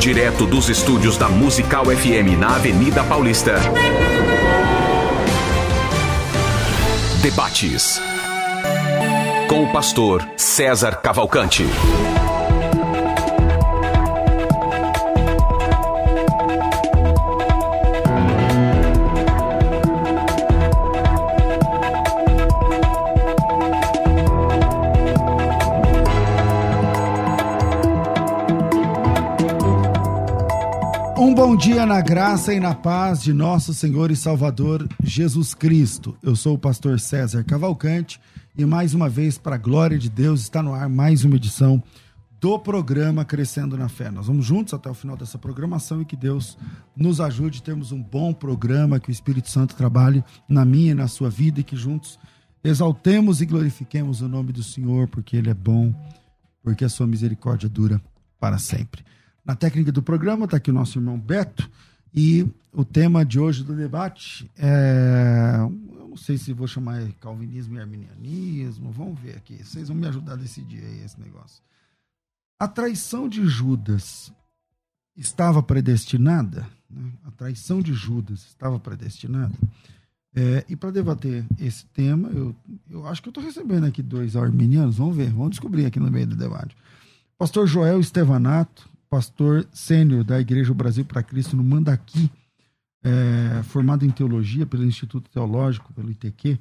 Direto dos estúdios da Musical FM na Avenida Paulista. Debates. Com o pastor César Cavalcante. Dia na graça e na paz de nosso Senhor e Salvador Jesus Cristo. Eu sou o pastor César Cavalcante e mais uma vez, para a glória de Deus, está no ar mais uma edição do programa Crescendo na Fé. Nós vamos juntos até o final dessa programação e que Deus nos ajude a termos um bom programa, que o Espírito Santo trabalhe na minha e na sua vida e que juntos exaltemos e glorifiquemos o nome do Senhor, porque Ele é bom, porque a sua misericórdia dura para sempre. Na técnica do programa está aqui o nosso irmão Beto e o tema de hoje do debate é. Eu não sei se vou chamar calvinismo e arminianismo, vamos ver aqui. Vocês vão me ajudar a decidir aí esse negócio. A traição de Judas estava predestinada? Né? A traição de Judas estava predestinada? É, e para debater esse tema, eu, eu acho que eu estou recebendo aqui dois arminianos, vamos ver, vamos descobrir aqui no meio do debate. Pastor Joel Estevanato, pastor sênior da Igreja Brasil para Cristo no Mandaqui, é, formado em teologia pelo Instituto Teológico, pelo ITQ,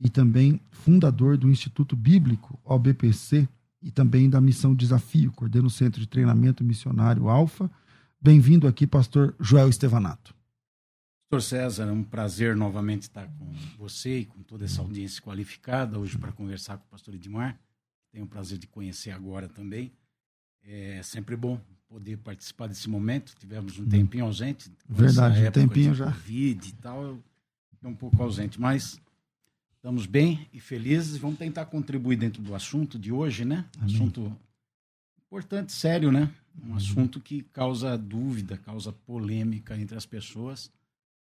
e também fundador do Instituto Bíblico, OBPC, e também da Missão Desafio, coordena o Centro de Treinamento Missionário Alfa. Bem-vindo aqui, pastor Joel Estevanato. Pastor César, é um prazer novamente estar com você e com toda essa audiência qualificada hoje para conversar com o pastor Edmar. Tenho o prazer de conhecer agora também. É sempre bom poder participar desse momento. Tivemos um tempinho ausente. Verdade, um tempinho já. Covid e tal, eu um pouco ausente, mas estamos bem e felizes vamos tentar contribuir dentro do assunto de hoje, né? Amém. Assunto importante, sério, né? Um uhum. assunto que causa dúvida, causa polêmica entre as pessoas.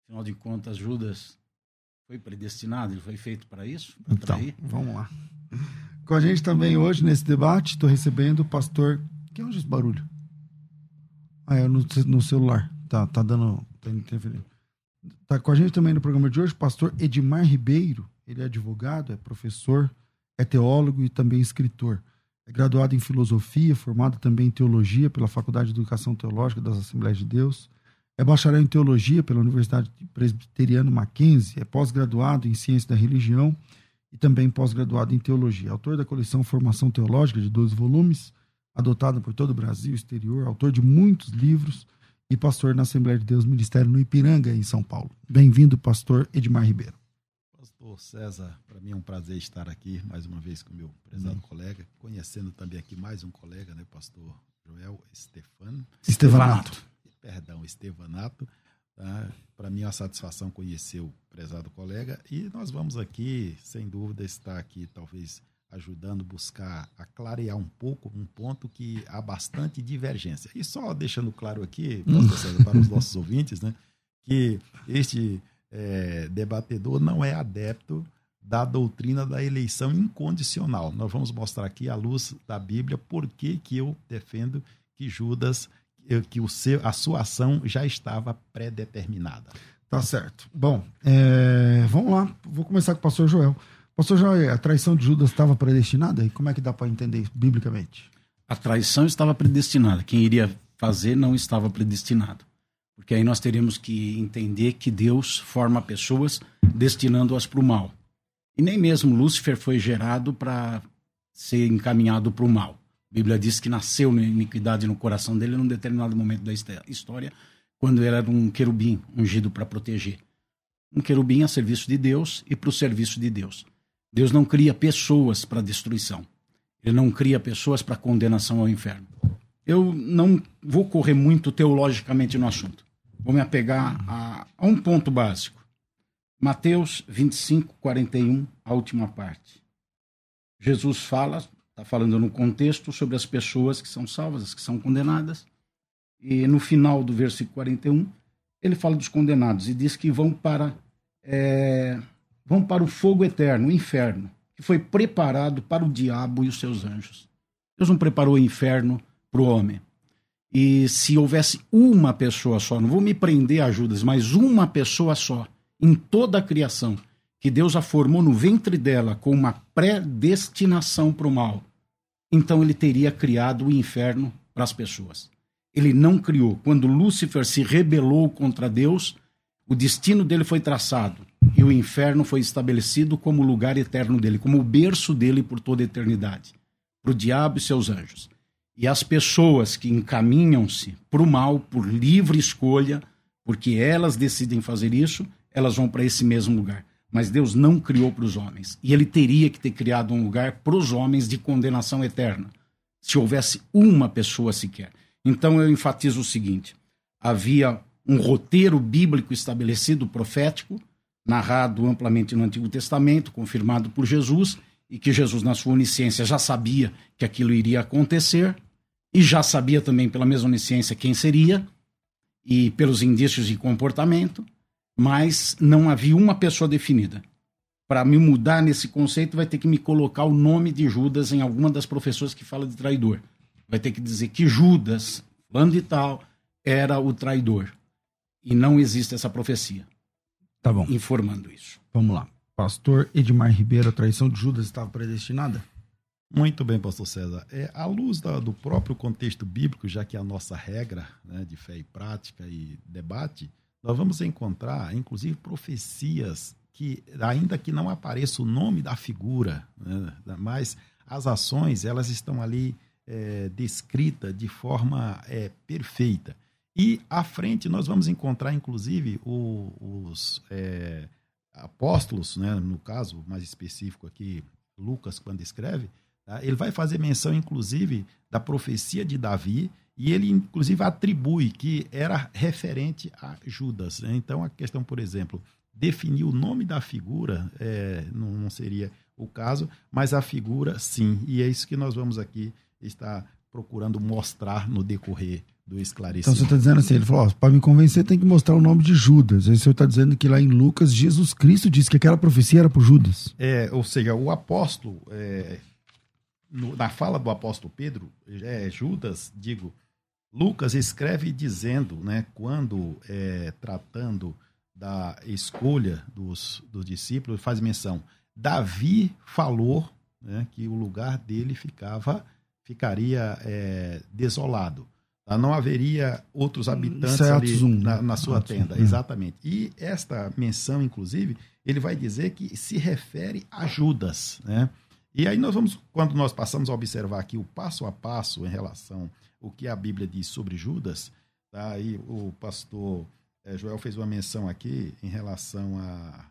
Afinal de contas, Judas foi predestinado, ele foi feito para isso? Pra então, trair. vamos lá. Com a gente também hoje nesse debate, estou recebendo o pastor. Que é onde esse barulho? Ah, é no, no celular. Tá, tá dando. Tá interferindo. Tá com a gente também no programa de hoje o pastor Edmar Ribeiro. Ele é advogado, é professor, é teólogo e também escritor. É graduado em filosofia, formado também em teologia pela Faculdade de Educação Teológica das Assembleias de Deus. É bacharel em teologia pela Universidade Presbiteriana Mackenzie. É pós-graduado em ciência da religião e também pós-graduado em teologia. Autor da coleção Formação Teológica de 12 volumes adotado por todo o Brasil, exterior, autor de muitos livros e pastor na Assembleia de Deus Ministério no Ipiranga, em São Paulo. Bem-vindo, pastor Edmar Ribeiro. Pastor César, para mim é um prazer estar aqui mais uma vez com meu prezado colega, conhecendo também aqui mais um colega, né, pastor Joel Stefano. Estevanato. Perdão, Estevanato. Tá? Para mim é uma satisfação conhecer o prezado colega e nós vamos aqui, sem dúvida, estar aqui talvez ajudando a buscar a clarear um pouco um ponto que há bastante divergência. E só deixando claro aqui, para os nossos ouvintes, né, que este é, debatedor não é adepto da doutrina da eleição incondicional. Nós vamos mostrar aqui à luz da Bíblia por que, que eu defendo que Judas, que o seu, a sua ação já estava pré-determinada. Tá certo. Bom, é, vamos lá. Vou começar com o pastor Joel. Pastor Joel, a traição de Judas estava predestinada? E como é que dá para entender biblicamente? A traição estava predestinada. Quem iria fazer não estava predestinado. Porque aí nós teríamos que entender que Deus forma pessoas destinando-as para o mal. E nem mesmo Lúcifer foi gerado para ser encaminhado para o mal. A Bíblia diz que nasceu na iniquidade no coração dele num determinado momento da história, quando ele era um querubim ungido para proteger. Um querubim a serviço de Deus e para o serviço de Deus. Deus não cria pessoas para destruição. Ele não cria pessoas para condenação ao inferno. Eu não vou correr muito teologicamente no assunto. Vou me apegar a, a um ponto básico. Mateus 25, 41, a última parte. Jesus fala, está falando no contexto sobre as pessoas que são salvas, as que são condenadas. E no final do versículo 41, ele fala dos condenados e diz que vão para é, vão para o fogo eterno, o inferno, que foi preparado para o diabo e os seus anjos. Deus não preparou o inferno para o homem. E se houvesse uma pessoa só, não vou me prender a Judas, mas uma pessoa só, em toda a criação, que Deus a formou no ventre dela com uma predestinação para o mal, então ele teria criado o inferno para as pessoas. Ele não criou. Quando Lúcifer se rebelou contra Deus, o destino dele foi traçado e o inferno foi estabelecido como lugar eterno dele, como o berço dele por toda a eternidade, para o diabo e seus anjos. E as pessoas que encaminham-se para o mal por livre escolha, porque elas decidem fazer isso, elas vão para esse mesmo lugar. Mas Deus não criou para os homens. E ele teria que ter criado um lugar para os homens de condenação eterna, se houvesse uma pessoa sequer. Então eu enfatizo o seguinte: havia um roteiro bíblico estabelecido, profético, narrado amplamente no Antigo Testamento, confirmado por Jesus, e que Jesus, na sua onisciência, já sabia que aquilo iria acontecer, e já sabia também pela mesma onisciência quem seria e pelos indícios de comportamento, mas não havia uma pessoa definida. Para me mudar nesse conceito, vai ter que me colocar o nome de Judas em alguma das professoras que fala de traidor. Vai ter que dizer que Judas, falando de tal, era o traidor. E não existe essa profecia. Tá bom. Informando isso. Vamos lá. Pastor Edmar Ribeiro, a traição de Judas estava predestinada? Muito bem, pastor César. É, à luz da, do próprio contexto bíblico, já que é a nossa regra né, de fé e prática e debate, nós vamos encontrar, inclusive, profecias que, ainda que não apareça o nome da figura, né, mas as ações, elas estão ali é, descritas de forma é, perfeita. E à frente nós vamos encontrar, inclusive, o, os é, apóstolos, né, no caso mais específico aqui, Lucas, quando escreve, Tá? Ele vai fazer menção, inclusive, da profecia de Davi, e ele, inclusive, atribui que era referente a Judas. Né? Então, a questão, por exemplo, definir o nome da figura é, não, não seria o caso, mas a figura, sim. E é isso que nós vamos aqui estar procurando mostrar no decorrer do esclarecimento. Então você está dizendo assim, ele falou, para me convencer tem que mostrar o nome de Judas. Aí o senhor está dizendo que lá em Lucas, Jesus Cristo disse que aquela profecia era por Judas. É, ou seja, o apóstolo é, no, na fala do apóstolo Pedro, é, Judas, digo, Lucas escreve dizendo, né, quando é, tratando da escolha dos, dos discípulos, faz menção, Davi falou né, que o lugar dele ficava ficaria é, desolado. Tá? Não haveria outros habitantes é ali um, na, na sua tenda. um, é. Exatamente. E esta menção, inclusive, ele vai dizer que se refere a Judas, né? E aí nós vamos, quando nós passamos a observar aqui o passo a passo em relação ao que a Bíblia diz sobre Judas, tá? aí o pastor eh, Joel fez uma menção aqui em relação a,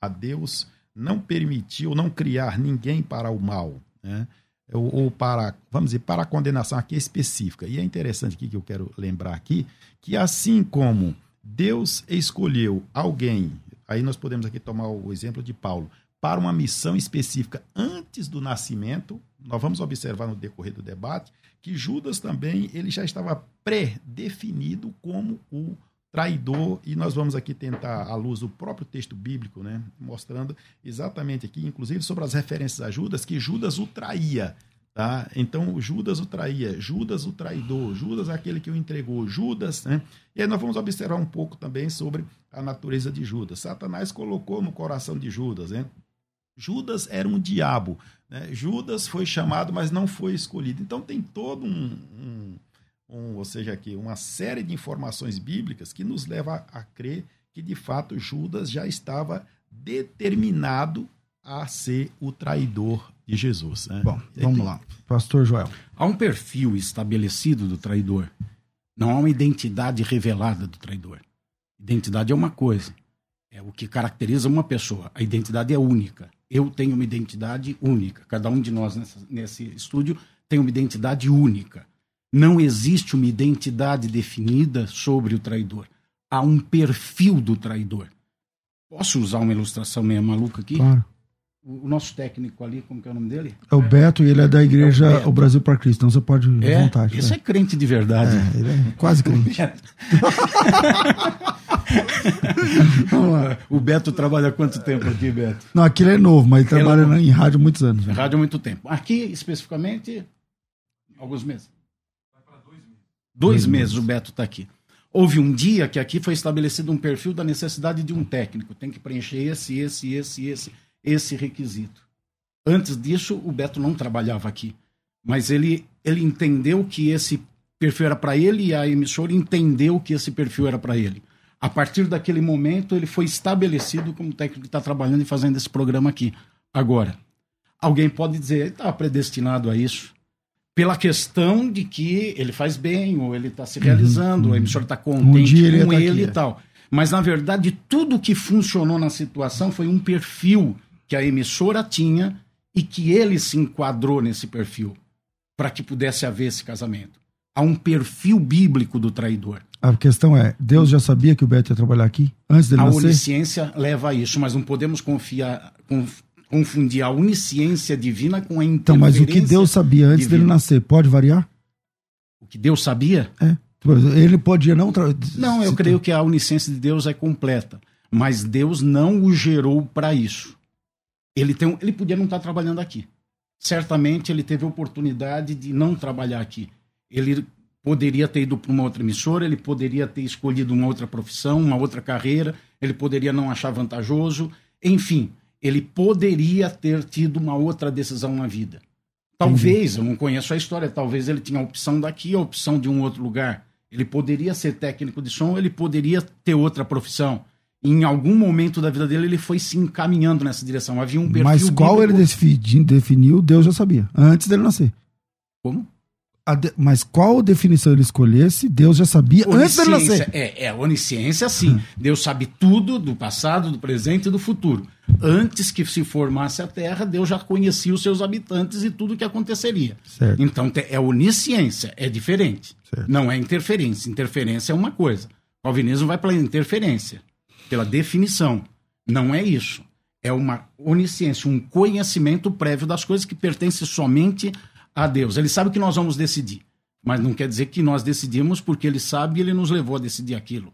a Deus não permitir ou não criar ninguém para o mal, né? Ou, ou para, vamos dizer, para a condenação aqui específica. E é interessante aqui que eu quero lembrar aqui, que assim como Deus escolheu alguém, aí nós podemos aqui tomar o exemplo de Paulo, para uma missão específica antes do nascimento. Nós vamos observar no decorrer do debate que Judas também ele já estava pré-definido como o traidor e nós vamos aqui tentar à luz do próprio texto bíblico, né, mostrando exatamente aqui, inclusive sobre as referências a Judas, que Judas o traía, tá? Então Judas o traía, Judas o traidor, Judas aquele que o entregou, Judas, né? E aí nós vamos observar um pouco também sobre a natureza de Judas. Satanás colocou no coração de Judas, né? Judas era um diabo. Né? Judas foi chamado, mas não foi escolhido. Então tem todo um, um, um, ou seja, aqui uma série de informações bíblicas que nos leva a, a crer que de fato Judas já estava determinado a ser o traidor de Jesus. Né? Bom, vamos lá. Pastor Joel. Há um perfil estabelecido do traidor. Não há uma identidade revelada do traidor. Identidade é uma coisa. É o que caracteriza uma pessoa. A identidade é única. Eu tenho uma identidade única. Cada um de nós nessa, nesse estúdio tem uma identidade única. Não existe uma identidade definida sobre o traidor. Há um perfil do traidor. Posso usar uma ilustração meio maluca aqui? Claro. O, nosso técnico ali, como que é o nome dele? É o Beto e ele é da igreja É o. O Brasil para Cristo. Então você pode ir à É, vontade. esse né? é crente de verdade. É, ele é quase crente. O Beto trabalha há quanto tempo aqui, Beto? Não, aquele é novo, mas ele é trabalha em rádio há muitos anos. né? Rádio há muito tempo. Aqui, especificamente, alguns meses. Dois, meses, meses o Beto está aqui. Houve um dia que aqui foi estabelecido um perfil da necessidade de um técnico. Tem que preencher esse, esse, esse, esse, esse requisito. Antes disso, o Beto não trabalhava aqui. Mas ele, ele entendeu que esse perfil era para ele e a emissora entendeu que esse perfil era para ele. A partir daquele momento, ele foi estabelecido como técnico que está trabalhando e fazendo esse programa aqui. Agora, alguém pode dizer, ele estava predestinado a isso. Pela questão de que ele faz bem, ou ele está se realizando, uhum. a emissora está contente um ele com tá ele e é. tal. Mas, na verdade, tudo que funcionou na situação foi um perfil que a emissora tinha e que ele se enquadrou nesse perfil para que pudesse haver esse casamento. Há um perfil bíblico do traidor. A questão é, Deus já sabia que o Beto ia trabalhar aqui antes dele a nascer? A onisciência leva a isso, mas não podemos confiar, confundir a onisciência divina com a Então, mas o que Deus sabia antes divina. dele nascer, pode variar? O que Deus sabia? É. Ele podia não... Não, eu creio que a onisciência de Deus é completa, mas Deus não o gerou para isso. Ele, tem, ele podia não estar trabalhando aqui. Certamente ele teve oportunidade de não trabalhar aqui. Ele poderia ter ido para uma outra emissora, ele poderia ter escolhido uma outra profissão, uma outra carreira, ele poderia não achar vantajoso, enfim, ele poderia ter tido uma outra decisão na vida. Talvez, eu não conheço a história, talvez ele tinha a opção daqui, a opção de um outro lugar. Ele poderia ser técnico de som, ele poderia ter outra profissão. Em algum momento da vida dele, ele foi se encaminhando nessa direção. Havia um perfil Mas qual ele definiu, Deus já sabia, antes dele nascer. Como? De, mas qual definição ele escolhesse, Deus já sabia antes dele nascer. É, é onisciência, sim. Hum. Deus sabe tudo do passado, do presente e do futuro. Antes que se formasse a Terra, Deus já conhecia os seus habitantes e tudo o que aconteceria. Certo. Então é onisciência, é diferente. Certo. Não é interferência. Interferência é uma coisa. O calvinismo vai pela interferência, pela definição. Não é isso. É uma onisciência, um conhecimento prévio das coisas que pertence somente a Deus. Ele sabe que nós vamos decidir, mas não quer dizer que nós decidimos porque ele sabe e ele nos levou a decidir aquilo.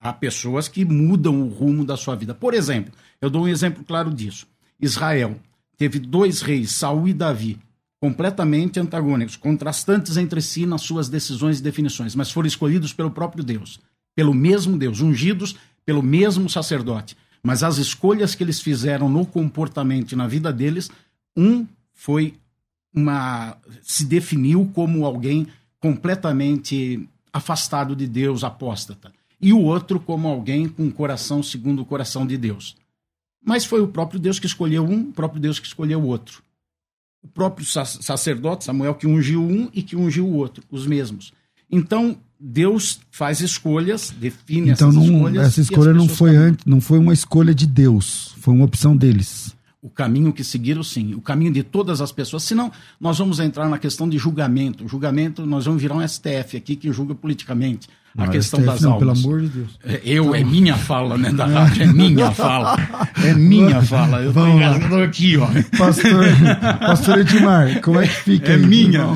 Há pessoas que mudam o rumo da sua vida. Por exemplo, eu dou um exemplo claro disso. Israel teve dois reis, Saul e Davi, completamente antagônicos, contrastantes entre si nas suas decisões e definições, mas foram escolhidos pelo próprio Deus, pelo mesmo Deus, ungidos pelo mesmo sacerdote. Mas as escolhas que eles fizeram no comportamento e na vida deles, um foi uma se definiu como alguém completamente afastado de Deus, apóstata, e o outro como alguém com um coração segundo o coração de Deus. Mas foi o próprio Deus que escolheu um, o próprio Deus que escolheu o outro. O próprio sacerdote Samuel que ungiu um e que ungiu o outro, os mesmos. Então, Deus faz escolhas, define então, essas não, escolhas. Essa escolha não foi antes, não foi uma escolha de Deus, foi uma opção deles o caminho que seguiram, sim, o caminho de todas as pessoas. Senão, nós vamos entrar na questão de julgamento. Julgamento, nós vamos virar um STF aqui que julga politicamente a não, questão STF das não, almas. Pelo amor de Deus. É, eu, é minha fala, né, da rádio, é minha fala. É minha fala. Eu Vamos lá. aqui, ó. Pastor, pastor Edmar, como é que fica É aí, minha.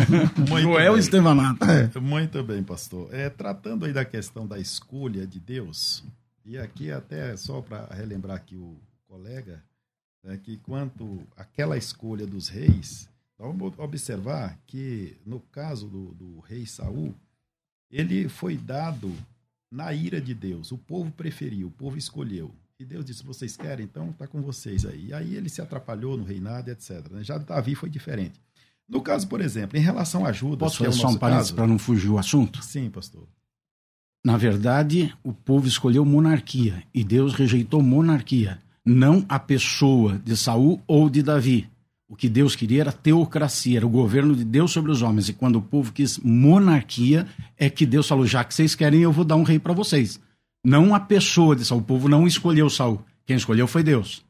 Joel Estevanato. É. Muito bem, pastor. É, tratando aí da questão da escolha de Deus, e aqui até só para relembrar aqui o colega, é que quanto àquela escolha dos reis, vamos observar que no caso do, do rei Saul, ele foi dado na ira de Deus. O povo preferiu, o povo escolheu. E Deus disse: vocês querem, então está com vocês aí. E aí ele se atrapalhou no reinado, etc. Né? Já Davi foi diferente. No caso, por exemplo, em relação a Judas. Posso fazer é só um parênteses para não fugir o assunto? Sim, pastor. Na verdade, o povo escolheu monarquia e Deus rejeitou monarquia não a pessoa de Saul ou de Davi. O que Deus queria era teocracia, era o governo de Deus sobre os homens. E quando o povo quis monarquia, é que Deus falou: já que vocês querem, eu vou dar um rei para vocês. Não a pessoa de Saul. O povo não escolheu Saul. Quem escolheu foi Deus.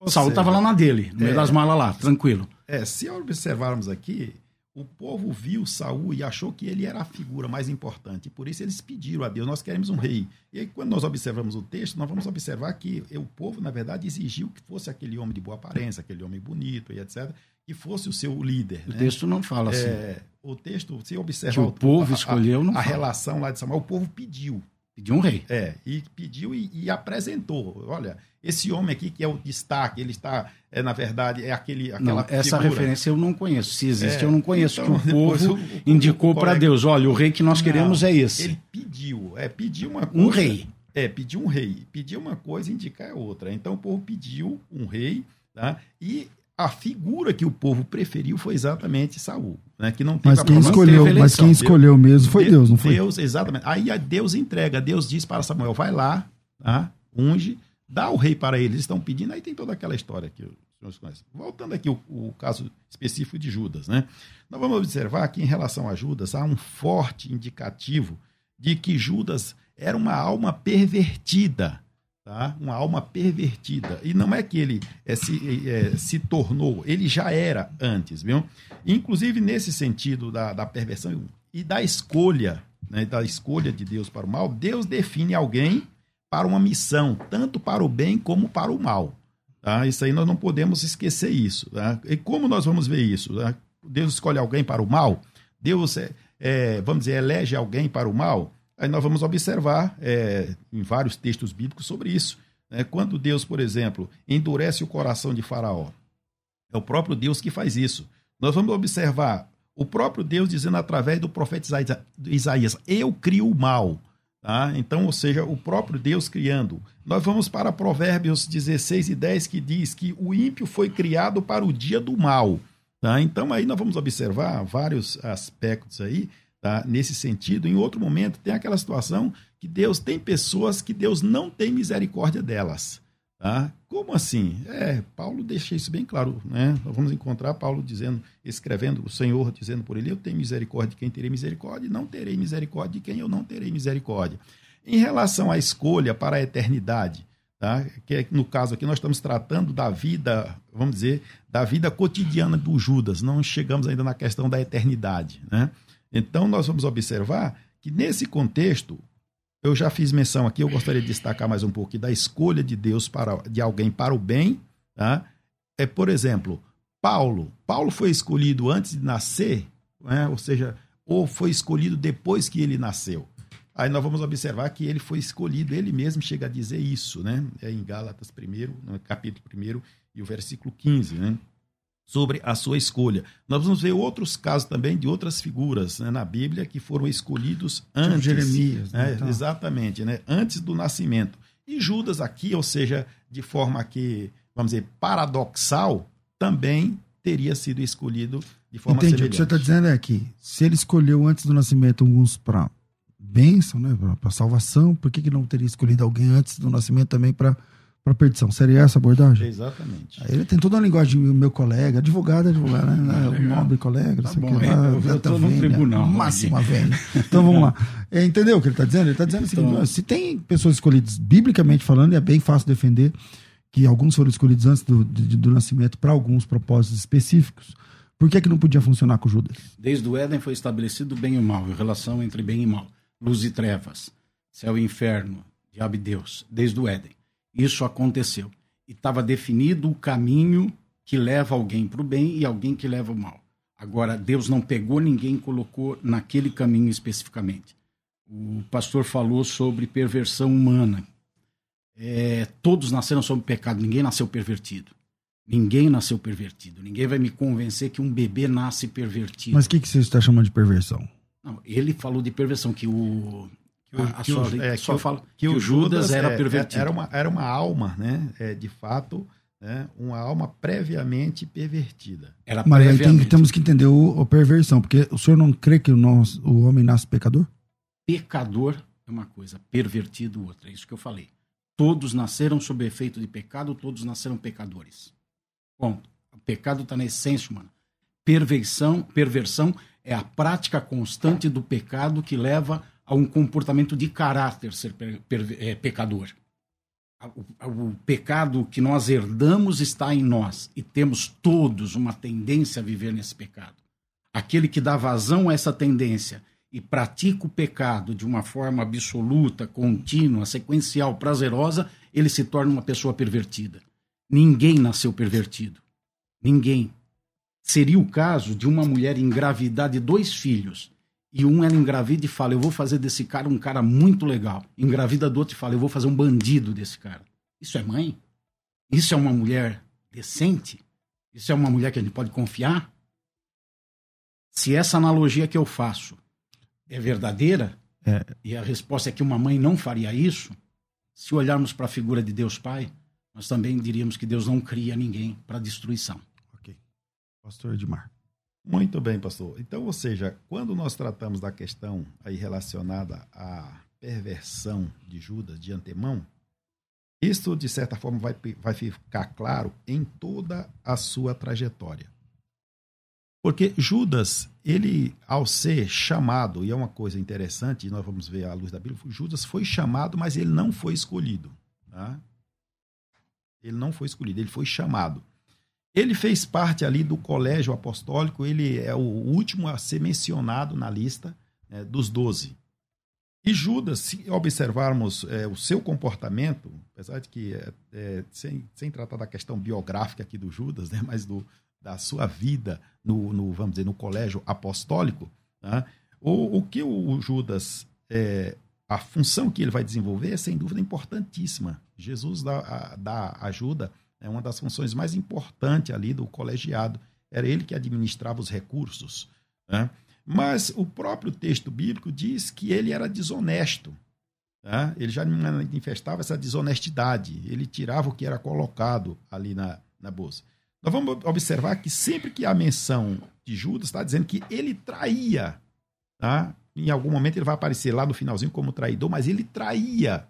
Ou Saul estava lá na dele, no é, meio das malas lá, tranquilo. É, se observarmos aqui, o povo viu Saul e achou que ele era a figura mais importante. Por isso eles pediram a Deus: nós queremos um rei. E aí, quando nós observamos o texto, nós vamos observar que o povo, na verdade, exigiu que fosse aquele homem de boa aparência, aquele homem bonito e etc., que fosse o seu líder. O né? texto não fala assim. É, o texto, se observar. Que o povo a, escolheu, não a, a relação lá de Samuel, o povo pediu. Pediu um rei. É, e pediu e, e, apresentou. Olha, esse homem aqui que é o destaque, ele está, é, na verdade, é aquele. Aquela não, essa figura. referência eu não conheço. Se existe, É, eu não conheço. então, que o povo o- indicou para Deus: olha, o rei que nós queremos Não, é esse. Ele pediu, é, pediu uma coisa. Um rei. É, pediu um rei. Pediu uma coisa e indicar é outra. Então o povo pediu um rei, tá? E a figura que o povo preferiu foi exatamente Saul, né? Que não teve Mas quem escolheu, mas quem escolheu mesmo foi De- Deus, não foi? Deus, exatamente. Aí a Deus entrega, Deus diz para Samuel, vai lá, tá? unge, dá o rei para eles. Eles estão pedindo, aí tem toda aquela história que os senhores conhecem. Voltando aqui o, o caso específico de Judas, né? Nós vamos observar que em relação a Judas há um forte indicativo de que Judas era uma alma pervertida, tá? Uma alma pervertida. E não é que ele eh, se, eh, se tornou, ele já era antes, viu? Inclusive nesse sentido da, da perversão e da escolha, né, da escolha de Deus para o mal, Deus define alguém para uma missão, tanto para o bem como para o mal. Tá? Isso aí nós não podemos esquecer isso. tá? E como nós vamos ver isso? tá? Deus escolhe alguém para o mal? Deus, é, é, vamos dizer, elege alguém para o mal? Aí nós vamos observar é, em vários textos bíblicos sobre isso. né? Quando Deus, por exemplo, endurece o coração de Faraó, é o próprio Deus que faz isso. Nós vamos observar o próprio Deus dizendo através do profeta Isaías, eu crio o mal. Tá? Então, ou seja, o próprio Deus criando. Nós vamos para Provérbios 16 e 10, que diz que o ímpio foi criado para o dia do mal. Tá? Então, aí nós vamos observar vários aspectos aí, tá? nesse sentido. Em outro momento, tem aquela situação que Deus tem pessoas que Deus não tem misericórdia delas. Tá? Como assim? É, Paulo deixa isso bem claro. Né? Nós vamos encontrar Paulo dizendo, escrevendo, o Senhor dizendo por ele: Eu tenho misericórdia de quem terei misericórdia, e não terei misericórdia de quem eu não terei misericórdia. Em relação à escolha para a eternidade, tá? que é, no caso aqui nós estamos tratando da vida, vamos dizer, da vida cotidiana do Judas, não chegamos ainda na questão da eternidade. Né? Então nós vamos observar que nesse contexto, eu já fiz menção aqui, eu gostaria de destacar mais um pouco da escolha de Deus para, de alguém para o bem. Tá? É, por exemplo, Paulo. Paulo foi escolhido antes de nascer, né? ou seja, ou foi escolhido depois que ele nasceu. Aí nós vamos observar que ele foi escolhido, ele mesmo chega a dizer isso, né? É em Gálatas 1, no capítulo 1 e o versículo 15, né? Sobre a sua escolha. Nós vamos ver outros casos também de outras figuras né, na Bíblia que foram escolhidos Tipo antes. Jeremias. É, Né? Então, Exatamente, né? Antes do nascimento. E Judas aqui, ou seja, de forma que, vamos dizer, paradoxal, também teria sido escolhido de forma Entendi. O que você está semelhante. dizendo é que se ele escolheu antes do nascimento alguns para bênção, né, para salvação, por que, que não teria escolhido alguém antes do nascimento também para perdição? Seria essa a abordagem? Exatamente. Aí Ele tem toda uma linguagem, meu colega, advogado, é advogado, né? Ah, um legal. nobre colega, não Tá sei bom, que é, lá, eu- tô no tribunal Máxima vênia. Então vamos lá. É, entendeu o que ele está dizendo? Ele está dizendo Então- se tem pessoas escolhidas, biblicamente falando, é bem fácil defender que alguns foram escolhidos antes do, de- do nascimento para alguns propósitos específicos. Por que, que não podia funcionar com Judas? Desde o Éden foi estabelecido o bem e o mal, a relação entre bem e mal, luz e trevas, céu e inferno, diabo e Deus, desde o Éden. Isso aconteceu. E estava definido o caminho que leva alguém para o bem e alguém que leva o mal. Agora, Deus não pegou ninguém e colocou naquele caminho especificamente. O pastor falou sobre perversão humana. É, todos nasceram sob pecado, ninguém nasceu pervertido. Ninguém nasceu pervertido. Ninguém vai me convencer que um bebê nasce pervertido. Mas o que, que você está chamando de perversão? Não, ele falou de perversão, que o. Que o- a, a que o- só, é, só que o- fala que o Judas, era é, pervertido. Era uma, era uma alma, né? É, de fato, né? uma alma previamente pervertida. Era Mas aí tem, previamente. temos que entender o, a perversão, porque o senhor não crê que o, nosso, o homem nasce pecador? Pecador é uma coisa, pervertido outra. É isso que eu falei. Todos nasceram sob efeito de pecado, todos nasceram pecadores. Ponto. O pecado está na essência humana. Perversão, perversão é a prática constante do pecado que leva a um comportamento de caráter ser é, pecador. O, o pecado que nós herdamos está em nós e temos todos uma tendência a viver nesse pecado. Aquele que dá vazão a essa tendência e pratica o pecado de uma forma absoluta, contínua, sequencial, prazerosa, ele se torna uma pessoa pervertida. Ninguém nasceu pervertido. Ninguém. Seria o caso de uma mulher engravidar de dois filhos e um ela engravida e fala, eu vou fazer desse cara um cara muito legal. Engravida do outro e fala, eu vou fazer um bandido desse cara. Isso é mãe? Isso é uma mulher decente? Isso é uma mulher que a gente pode confiar? Se essa analogia que eu faço é verdadeira, é. e a resposta é que uma mãe não faria isso, se olharmos para a figura de Deus Pai, nós também diríamos que Deus não cria ninguém para destruição. Ok. Pastor Edmar. Muito bem, pastor. Então, ou seja, quando nós tratamos da questão aí relacionada à perversão de Judas de antemão, isso, de certa forma, vai, vai ficar claro em toda a sua trajetória. Porque Judas, ele, ao ser chamado, e é uma coisa interessante, nós vamos ver à luz da Bíblia, Judas foi chamado, mas ele não foi escolhido. Tá? Ele não foi escolhido, ele foi chamado. Ele fez parte ali do colégio apostólico, ele é o último a ser mencionado na lista né, dos doze. E Judas, se observarmos é, o seu comportamento, apesar de que, é, é, sem, sem tratar da questão biográfica aqui do Judas, né, mas do, da sua vida no, no, vamos dizer, no colégio apostólico, né, o, o que o Judas, é, a função que ele vai desenvolver é sem dúvida importantíssima. Jesus dá, a, dá ajuda é uma das funções mais importantes ali do colegiado. Era ele que administrava os recursos. Né? Mas o próprio texto bíblico diz que ele era desonesto. Né? Ele já manifestava essa desonestidade. Ele tirava o que era colocado ali na, na bolsa. Nós vamos observar que sempre que há menção de Judas, está dizendo que ele traía. Tá? Em algum momento ele vai aparecer lá no finalzinho como traidor, mas ele traía.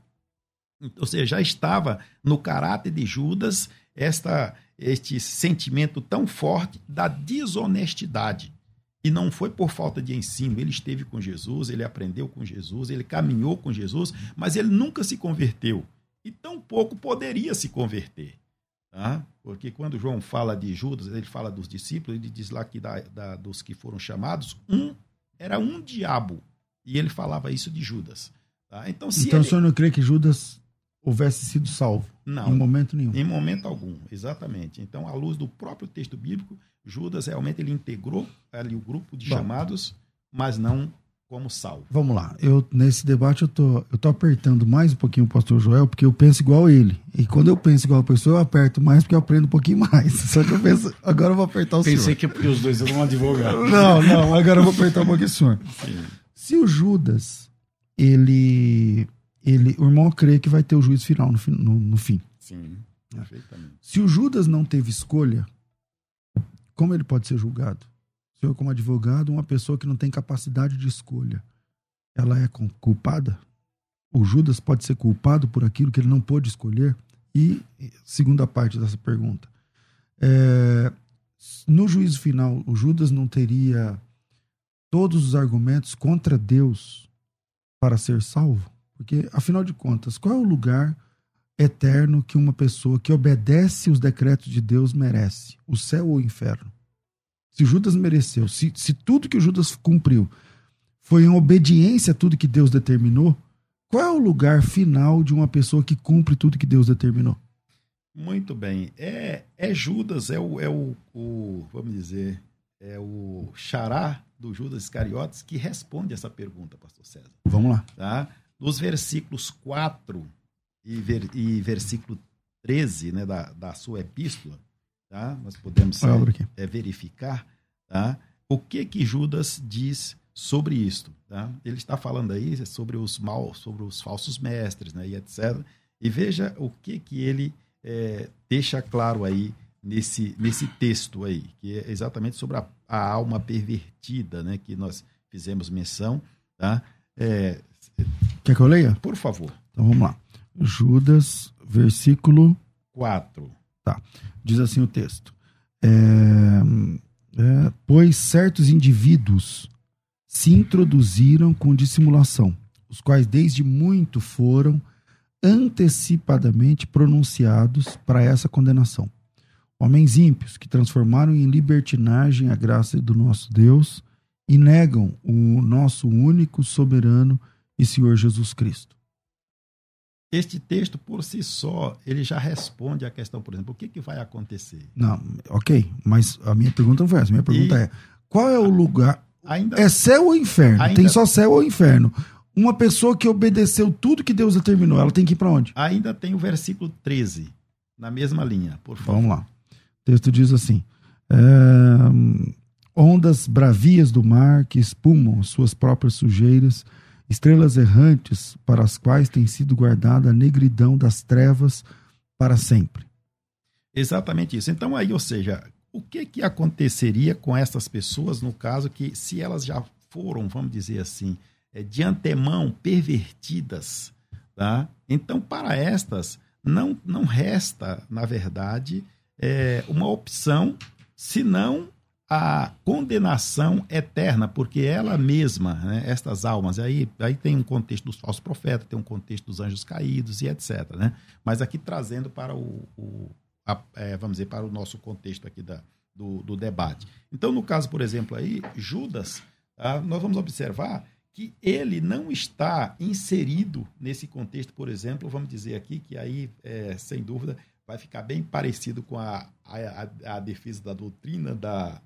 Ou seja, já estava no caráter de Judas esta, este sentimento tão forte da desonestidade. E não foi por falta de ensino. Ele esteve com Jesus, ele aprendeu com Jesus, ele caminhou com Jesus, mas ele nunca se converteu. E tampouco poderia se converter. Tá? Porque quando João fala de Judas, ele fala dos discípulos, ele diz lá que da, da, dos que foram chamados, um era um diabo. E ele falava isso de Judas. Tá? Então, se então ele... o senhor não crê que Judas houvesse sido salvo. Não. Em momento nenhum. Em momento algum, exatamente. Então, à luz do próprio texto bíblico, Judas realmente ele integrou ali o grupo de Bom, chamados, mas não como salvo. Vamos lá. Eu nesse debate eu tô eu tô apertando mais um pouquinho o pastor Joel, porque eu penso igual ele. E quando eu penso igual a pessoa, eu aperto mais porque eu aprendo um pouquinho mais. Só que eu penso, agora eu vou apertar o Pensei senhor. Pensei que os dois eram advogados. Não, não, agora eu vou apertar um pouquinho o senhor. Sim. Se o Judas ele ele, o irmão crê que vai ter o juízo final no, no, no fim. Sim, perfeitamente. Se o Judas não teve escolha, como ele pode ser julgado? O senhor, como advogado, uma pessoa que não tem capacidade de escolha, ela é culpada? O Judas pode ser culpado por aquilo que ele não pôde escolher? E, segunda parte dessa pergunta, é, no juízo final, o Judas não teria todos os argumentos contra Deus para ser salvo? Porque, afinal de contas, qual é o lugar eterno que uma pessoa que obedece os decretos de Deus merece? O céu ou o inferno? Se Judas mereceu, se, se tudo que Judas cumpriu foi em obediência a tudo que Deus determinou, qual é o lugar final de uma pessoa que cumpre tudo que Deus determinou? Muito bem. É, é Judas, é o, é o, o vamos dizer, é o xará do Judas Iscariotes que responde essa pergunta, pastor César. Vamos lá. Tá? Nos versículos 4 e, ver, e versículo 13 né, da, da sua epístola, tá? nós podemos é, verificar tá? o que que Judas diz sobre isto. Tá? Ele está falando aí sobre os mal, sobre os falsos mestres, né, e etc. E veja o que que ele é, deixa claro aí nesse, nesse texto aí, que é exatamente sobre a, a alma pervertida, né, que nós fizemos menção, tá? É, Quer que eu leia? Por favor. Então vamos lá. Judas, versículo 4. Tá. Diz assim o texto. É, é, pois certos indivíduos se introduziram com dissimulação, os quais desde muito foram antecipadamente pronunciados para essa condenação. Homens ímpios que transformaram em libertinagem a graça do nosso Deus e negam o nosso único soberano e Senhor Jesus Cristo. Este texto, por si só, ele já responde à questão, por exemplo, o que, que vai acontecer? Não, ok, mas a minha pergunta não foi essa. Minha pergunta e... é: qual é o lugar, ainda, é céu ou inferno? Ainda, tem só céu ou inferno. Uma pessoa que obedeceu tudo que Deus determinou, ela tem que ir para onde? Ainda tem o versículo 13, na mesma linha, por favor. Vamos lá. O texto diz assim: é, ondas bravias do mar que espumam suas próprias sujeiras, estrelas errantes para as quais tem sido guardada a negridão das trevas para sempre. Exatamente isso. Então aí, ou seja, o que que aconteceria com essas pessoas no caso que se elas já foram, vamos dizer assim, é, de antemão pervertidas, tá? Então para estas não não resta, na verdade, é, uma opção senão a condenação eterna, porque ela mesma, né, estas almas, aí, aí tem um contexto dos falsos profetas, tem um contexto dos anjos caídos e etc. Né? Mas aqui trazendo para o, o a, é, vamos dizer, para o nosso contexto aqui da, do, do debate. Então, no caso, por exemplo, aí, Judas, tá, nós vamos observar que ele não está inserido nesse contexto, por exemplo, vamos dizer aqui que aí, é, sem dúvida, vai ficar bem parecido com a, a, a defesa da doutrina da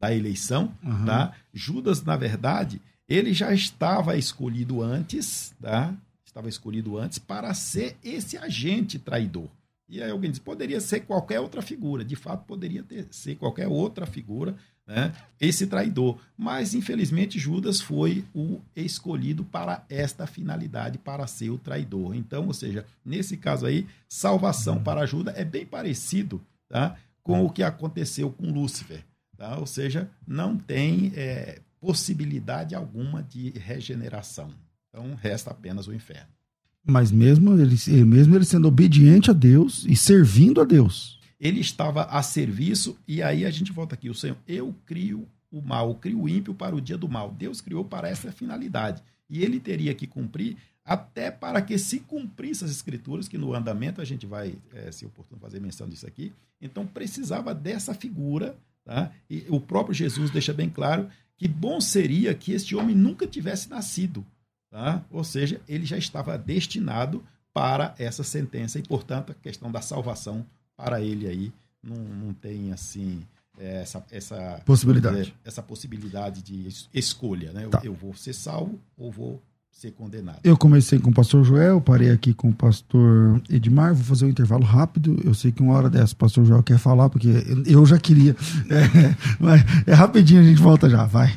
da eleição, uhum. tá? Judas, na verdade, ele já estava escolhido antes, tá? Estava escolhido antes para ser esse agente traidor. E aí alguém diz, poderia ser qualquer outra figura. De fato, poderia ter, ser qualquer outra figura, né? esse traidor. Mas, infelizmente, Judas foi o escolhido para esta finalidade, para ser o traidor. Então, ou seja, nesse caso aí, salvação uhum. para Judas é bem parecido tá? com o que aconteceu com Lúcifer. Tá? Ou seja, não tem é, possibilidade alguma de regeneração. Então, resta apenas o inferno. Mas mesmo ele, mesmo ele sendo obediente a Deus e servindo a Deus. Ele estava a serviço, e aí a gente volta aqui: o Senhor, eu crio o mal, eu crio o ímpio para o dia do mal. Deus criou para essa finalidade. E ele teria que cumprir até para que se cumprisse as escrituras, que no andamento a gente vai, é, se oportuno, fazer menção disso aqui. Então precisava dessa figura Tá? E o próprio Jesus deixa bem claro que bom seria que este homem nunca tivesse nascido. Tá? Ou seja, ele já estava destinado para essa sentença e, portanto, a questão da salvação para ele aí não, não tem assim essa, essa possibilidade, essa possibilidade de escolha, né? Tá. Eu, eu vou ser salvo ou vou ser condenado. Eu comecei com o pastor Joel, parei aqui com o pastor Edmar, vou fazer um intervalo rápido. Eu sei que uma hora dessa o pastor Joel quer falar, porque eu já queria. É, mas é rapidinho, a gente volta já, vai.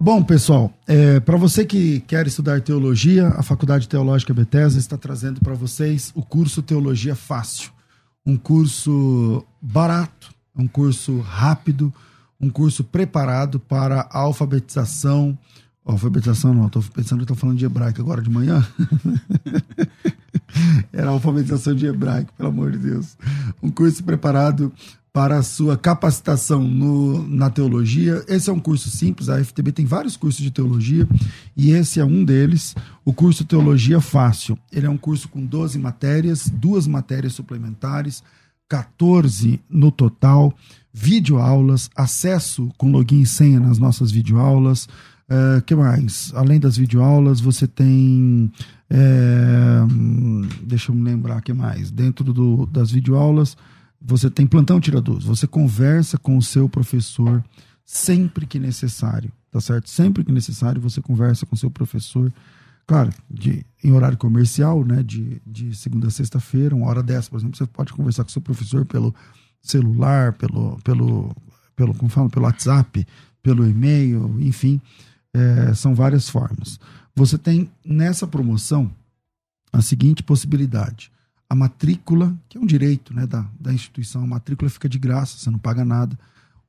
Bom, pessoal, é, para você que quer estudar teologia, a Faculdade Teológica Bethesda está trazendo para vocês o curso Teologia Fácil. Um curso barato, um curso rápido, um curso preparado para a alfabetização. Alfabetização não, estou pensando que estou falando de hebraico agora de manhã. Era alfabetização de hebraico, pelo amor de Deus. Um curso preparado para a sua capacitação no, na teologia. Esse é um curso simples, a FTB tem vários cursos de teologia e esse é um deles, o curso Teologia Fácil. Ele é um curso com 12 matérias, duas matérias suplementares, 14 no total videoaulas, acesso com login e senha nas nossas videoaulas. O uh, que mais? Além das videoaulas, você tem. É, deixa eu me lembrar o que mais. Dentro do, das videoaulas, você tem plantão tiradores. Você conversa com o seu professor sempre que necessário, tá certo? Sempre que necessário, você conversa com o seu professor. Claro, de, em horário comercial, né? De, de segunda a sexta-feira, uma hora dessa, por exemplo, você pode conversar com o seu professor pelo celular, pelo, pelo, pelo, como fala, pelo WhatsApp, pelo e-mail, enfim, é, são várias formas. Você tem nessa promoção a seguinte possibilidade: a matrícula, que é um direito né, da, da instituição, a matrícula fica de graça, você não paga nada.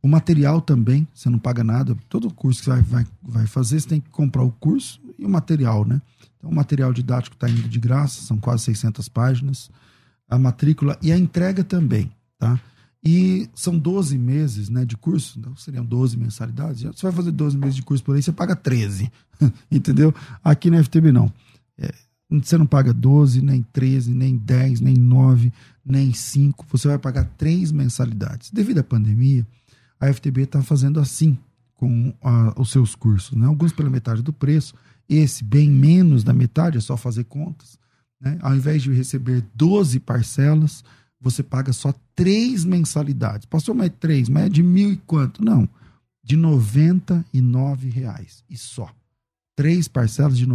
O material também, você não paga nada. Todo curso que você vai, vai, vai fazer, você tem que comprar o curso e o material, né? Então, o material didático está indo de graça, são quase 600 páginas. A matrícula e a entrega também, tá? E são 12 meses né, de curso, então seriam 12 mensalidades. Você vai fazer 12 meses de curso por aí, você paga 13, entendeu? Aqui na FTB não. É, você não paga 12, nem 13, nem 10, nem 9, nem 5. Você vai pagar três mensalidades. Devido à pandemia, a FTB está fazendo assim com a, os seus cursos. Né? Alguns pela metade do preço, esse bem menos da metade, é só fazer contas. Né? Ao invés de receber 12 parcelas, você paga só três mensalidades. Passou mais três, mas é de mil e quanto? Não, de R$ reais e só. Três parcelas de R$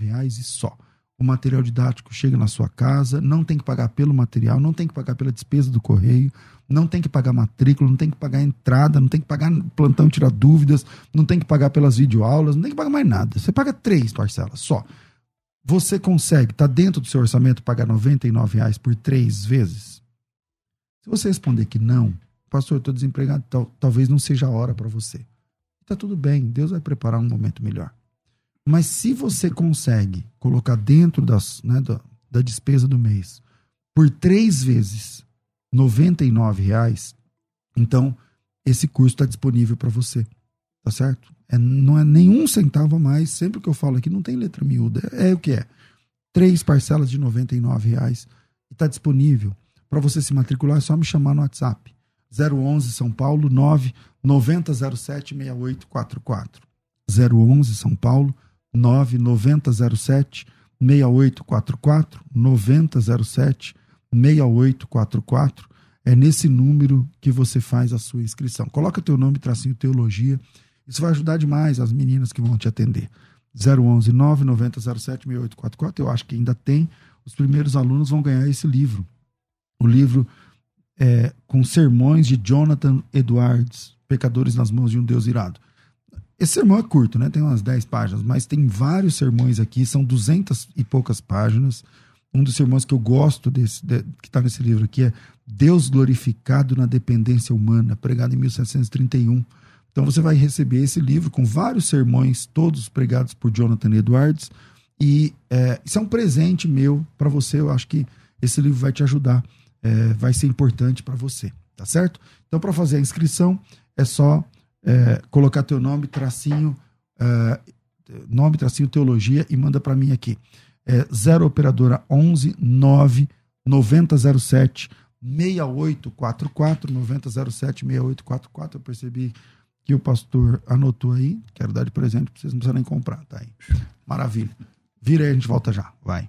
reais e só o material didático chega na sua casa, não tem que pagar pelo material, não tem que pagar pela despesa do correio, não tem que pagar matrícula, não tem que pagar entrada, não tem que pagar plantão tirar dúvidas, não tem que pagar pelas videoaulas, não tem que pagar mais nada. Você paga três parcelas só. Você consegue, está dentro do seu orçamento, pagar R$ reais por três vezes? Se você responder que não, pastor, estou desempregado, tal, talvez não seja a hora para você. Está tudo bem, Deus vai preparar um momento melhor. Mas se você consegue colocar dentro das, né, da, da despesa do mês por três vezes R$ reais, então esse curso está disponível para você. Tá certo? É, não é nenhum centavo a mais. Sempre que eu falo aqui, não tem letra miúda. É, é o que é. Três parcelas de R$ reais e está disponível. Para você se matricular, é só me chamar no WhatsApp. 011 São Paulo 9 9007 6844. 011 São Paulo 99007 6844 9007 6844 é nesse número que você faz a sua inscrição. Coloca teu nome, tracinho teologia. Isso vai ajudar demais as meninas que vão te atender. 011 99007 6844. Eu acho que ainda tem. Os primeiros alunos vão ganhar esse livro. O livro é, com sermões de Jonathan Edwards, Pecadores nas mãos de um Deus irado. Esse sermão é curto, né? Tem umas 10 páginas, mas tem vários sermões aqui, são duzentas e poucas páginas. Um dos sermões que eu gosto desse, de, que está nesse livro aqui é Deus glorificado na dependência humana, pregado em 1731. Então você vai receber esse livro com vários sermões, todos pregados por Jonathan Edwards. E é, isso é um presente meu para você. Eu acho que esse livro vai te ajudar, é, vai ser importante para você, tá certo? Então, para fazer a inscrição, é só é, colocar teu nome, tracinho, é, nome, tracinho, teologia e manda para mim aqui. É 0 operadora 11 9 9007 6844 9007 6844. Eu percebi que o pastor anotou aí. Quero dar de presente para vocês, não precisam nem comprar, tá aí. Maravilha. Vira aí, a gente volta já. Vai.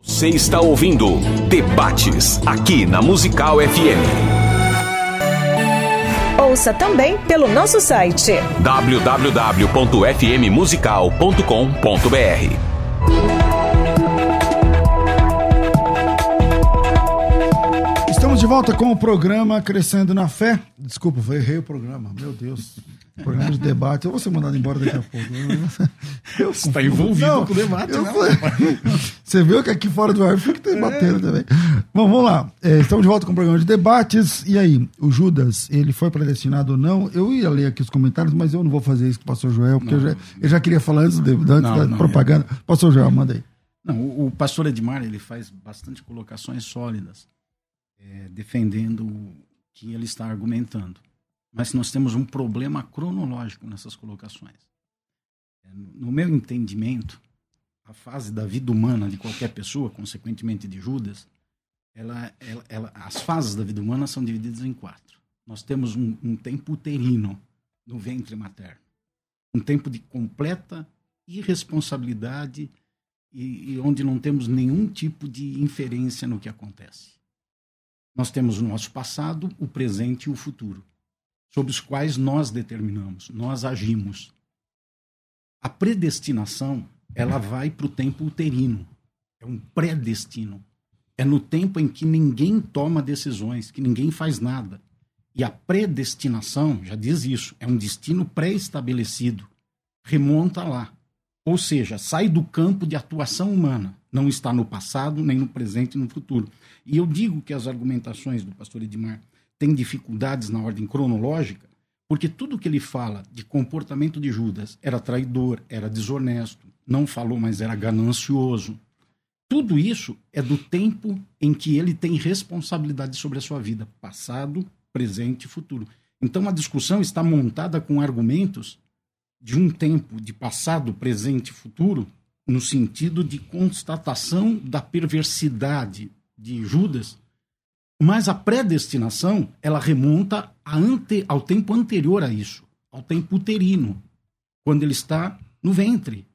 Você está ouvindo Debates aqui na Musical FM. Ouça também pelo nosso site www.fmmusical.com.br. Estamos de volta com o programa Crescendo na Fé. Desculpa, eu errei o programa. Meu Deus. Programa de debate. Eu vou ser mandado embora daqui a pouco. Eu, Você está envolvido não, com o debate, eu, né? Você viu que aqui fora do ar fica debatendo é. também. Bom, vamos lá. É, estamos de volta com o programa de debates. E aí, o Judas, ele foi predestinado ou não? Eu ia ler aqui os comentários, mas eu não vou fazer isso com o pastor Joel, porque eu já, eu já, queria falar antes, de, antes não, da não, propaganda. É. Pastor Joel, manda aí. Não, o, o, pastor Edmar, ele faz bastante colocações sólidas, é, defendendo que ele está argumentando mas nós temos um problema cronológico nessas colocações. É, no meu entendimento, a fase da vida humana de qualquer pessoa, consequentemente de Judas, ela, ela, ela, as fases da vida humana são divididas em quatro. Nós temos um, um tempo uterino no ventre materno. Um tempo de completa irresponsabilidade e, e onde não temos nenhum tipo de inferência no que acontece. Nós temos o nosso passado, o presente e o futuro, sobre os quais nós determinamos, nós agimos. A predestinação, ela vai para o tempo uterino. É um predestino. É no tempo em que ninguém toma decisões, que ninguém faz nada. E a predestinação, já diz isso, é um destino pré-estabelecido. Remonta lá. Ou seja, sai do campo de atuação humana, não está no passado, nem no presente, nem no futuro. E eu digo que as argumentações do pastor Edmar têm dificuldades na ordem cronológica, porque tudo que ele fala de comportamento de Judas era traidor, era desonesto, não falou, mas era ganancioso. Tudo isso é do tempo em que ele tem responsabilidade sobre a sua vida, passado, presente e futuro. Então a discussão está montada com argumentos de um tempo de passado, presente e futuro, no sentido de constatação da perversidade de Judas, mas a predestinação ela remonta ante, ao tempo anterior a isso, ao tempo uterino, quando ele está no ventre,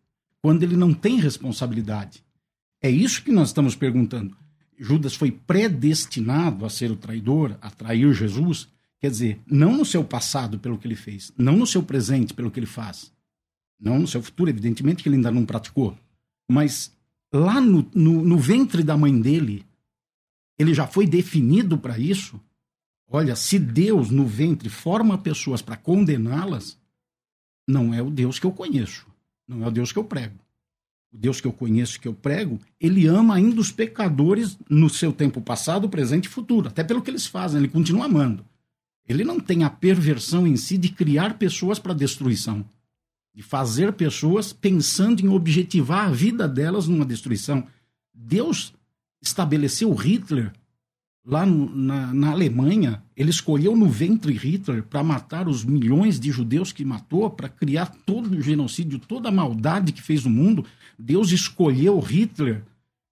quando ele não tem responsabilidade. É isso que nós estamos perguntando. Judas foi predestinado a ser o traidor, a trair Jesus, Quer dizer, não no seu passado pelo que ele fez, não no seu presente pelo que ele faz, não no seu futuro, evidentemente que ele ainda não praticou, mas lá no, no, no ventre da mãe dele, ele já foi definido para isso. Olha, se Deus no ventre forma pessoas para condená-las, não é o Deus que eu conheço, não é o Deus que eu prego. O Deus que eu conheço, que eu prego, ele ama ainda os pecadores no seu tempo passado, presente e futuro, até pelo que eles fazem, ele continua amando. Ele não tem a perversão em si de criar pessoas para destruição, de fazer pessoas pensando em objetivar a vida delas numa destruição. Deus estabeleceu Hitler lá no, na, na, Alemanha, ele escolheu no ventre Hitler para matar os milhões de judeus que matou, para criar todo o genocídio, toda a maldade que fez no mundo. Deus escolheu Hitler.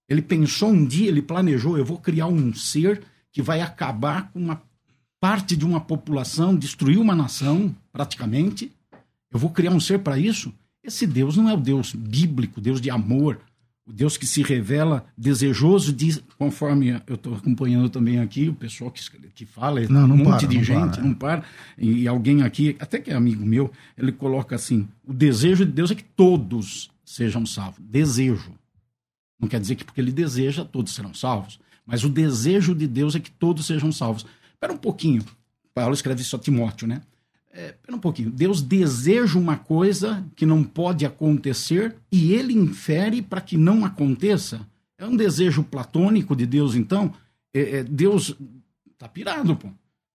Ele pensou um dia, ele planejou: eu vou criar um ser que vai acabar com uma parte de uma população, destruir uma nação, praticamente. Eu vou criar um ser para isso? Esse Deus não é o Deus bíblico, Deus de amor, o Deus que se revela desejoso de, conforme eu estou acompanhando também aqui, o pessoal que, que fala, não, não um monte para, de não gente, para. não para, e, e alguém aqui, até que é amigo meu, ele coloca assim: o desejo de Deus é que todos sejam salvos. Desejo. Não quer dizer que porque ele deseja, todos serão salvos. Mas o desejo de Deus é que todos sejam salvos. Espera um pouquinho. Paulo escreve isso a Timóteo, né? É, espera um pouquinho. Deus deseja uma coisa que não pode acontecer e ele infere para que não aconteça. É um desejo platônico de Deus, então. É, é, Deus tá pirado, pô.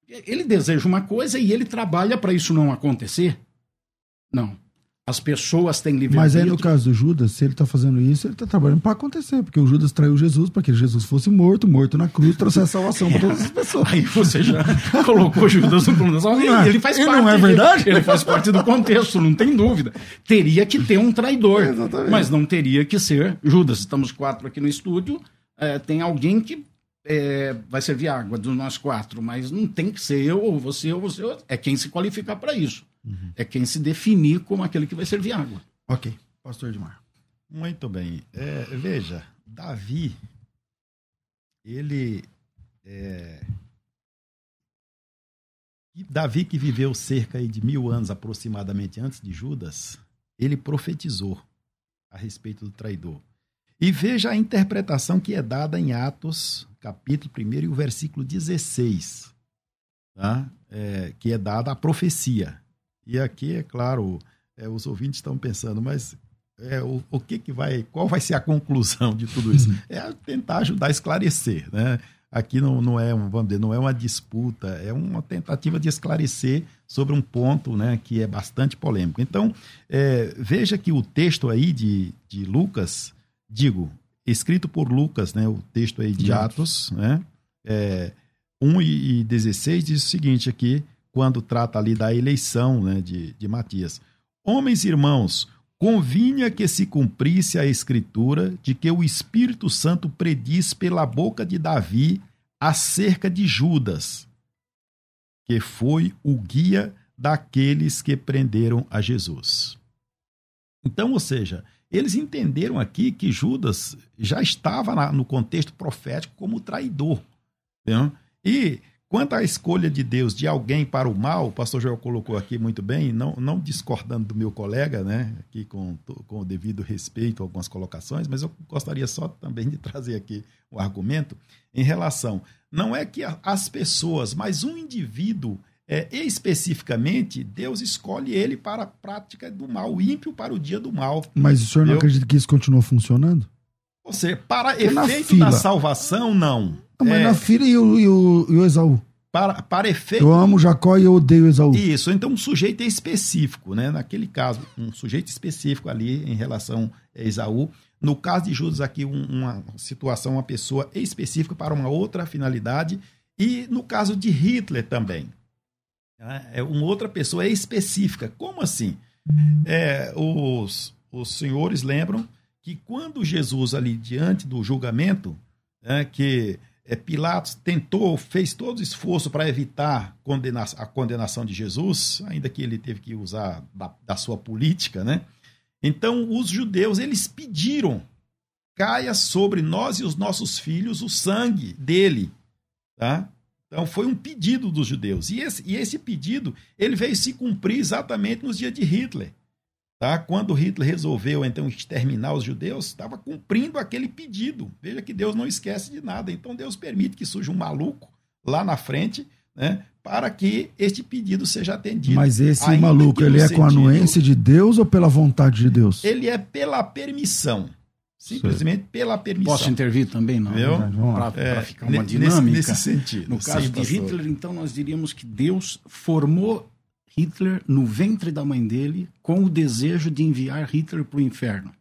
Ele deseja uma coisa e ele trabalha para isso não acontecer. Não. As pessoas têm livre Mas aí no caso do Judas, se ele está fazendo isso, ele está trabalhando para acontecer, porque o Judas traiu Jesus para que Jesus fosse morto, morto na cruz, trouxesse salvação para todas as pessoas. Aí você já colocou Judas no plano é. Ele faz E parte. não é verdade? Ele faz parte do contexto, não tem dúvida. Teria que ter um traidor, Exatamente. mas não teria que ser Judas. Estamos quatro aqui no estúdio, é, tem alguém que é, vai servir água dos nós quatro, mas não tem que ser eu ou você ou você. É quem se qualificar para isso. É quem se definir como aquele que vai servir água. Ok, pastor Edmar. Muito bem. É, veja, Davi, ele. É... Davi, que viveu cerca de mil anos aproximadamente antes de Judas, ele profetizou a respeito do traidor. E veja a interpretação que é dada em Atos, capítulo 1 e o versículo 16, tá? É, que é dada a profecia. E aqui, é claro, é, os ouvintes estão pensando, mas é, o, o que, que vai, qual vai ser a conclusão de tudo isso? É tentar ajudar a esclarecer, né? Aqui não, não é um, vamos dizer, não é uma disputa, é uma tentativa de esclarecer sobre um ponto, né, que é bastante polêmico. Então, é, veja que o texto aí de, de Lucas, digo, escrito por Lucas, né, o texto aí de, Atos, né, é, 1 e e 16 diz o seguinte aqui, quando trata ali da eleição né, de, de Matias. Homens e irmãos, convinha que se cumprisse a escritura de que o Espírito Santo prediz pela boca de Davi acerca de Judas, que foi o guia daqueles que prenderam a Jesus. Então, ou seja, eles entenderam aqui que Judas já estava no contexto profético como traidor. Entendeu? E quanto à escolha de Deus de alguém para o mal, o pastor Joel colocou aqui muito bem, não, não discordando do meu colega, né, aqui com, com o devido respeito a algumas colocações, mas eu gostaria só também de trazer aqui um argumento em relação. Não é que as pessoas, mas um indivíduo é, especificamente, Deus escolhe ele para a prática do mal, o ímpio para o dia do mal. Mas o senhor não acredita que isso continua funcionando? Ou seja, para Porque efeito da salvação, não. Mas é... na filha e o, e o, e o Esaú? Para, para efeito. Eu amo Jacó e eu odeio Esaú. Isso, então um sujeito específico, né? Naquele caso, um sujeito específico ali em relação a Esaú. No caso de Judas, aqui, um, uma situação, uma pessoa específica para uma outra finalidade. E no caso de Hitler também. Né? É uma outra pessoa específica. Como assim? É, os, os senhores lembram que quando Jesus ali diante do julgamento, é, que é, Pilatos tentou, fez todo o esforço para evitar a condenação de Jesus, ainda que ele teve que usar da, da sua política, né? Então os judeus eles pediram caia sobre nós e os nossos filhos o sangue dele, tá? Então foi um pedido dos judeus. E esse, e esse pedido ele veio se cumprir exatamente nos dias de Hitler. Tá? Quando Hitler resolveu então exterminar os judeus, estava cumprindo aquele pedido. Veja que Deus não esquece de nada. Então Deus permite que surja um maluco lá na frente, né, para que este pedido seja atendido. Mas esse maluco, ele é sentido, com a anuência de Deus ou pela vontade de Deus? Ele é pela permissão. Simplesmente pela permissão. Posso intervir também? Não, para é, ficar uma dinâmica. Nesse, nesse sentido. No caso Sim, de Hitler, então, nós diríamos que Deus formou Hitler no ventre da mãe dele com o desejo de enviar Hitler para o inferno.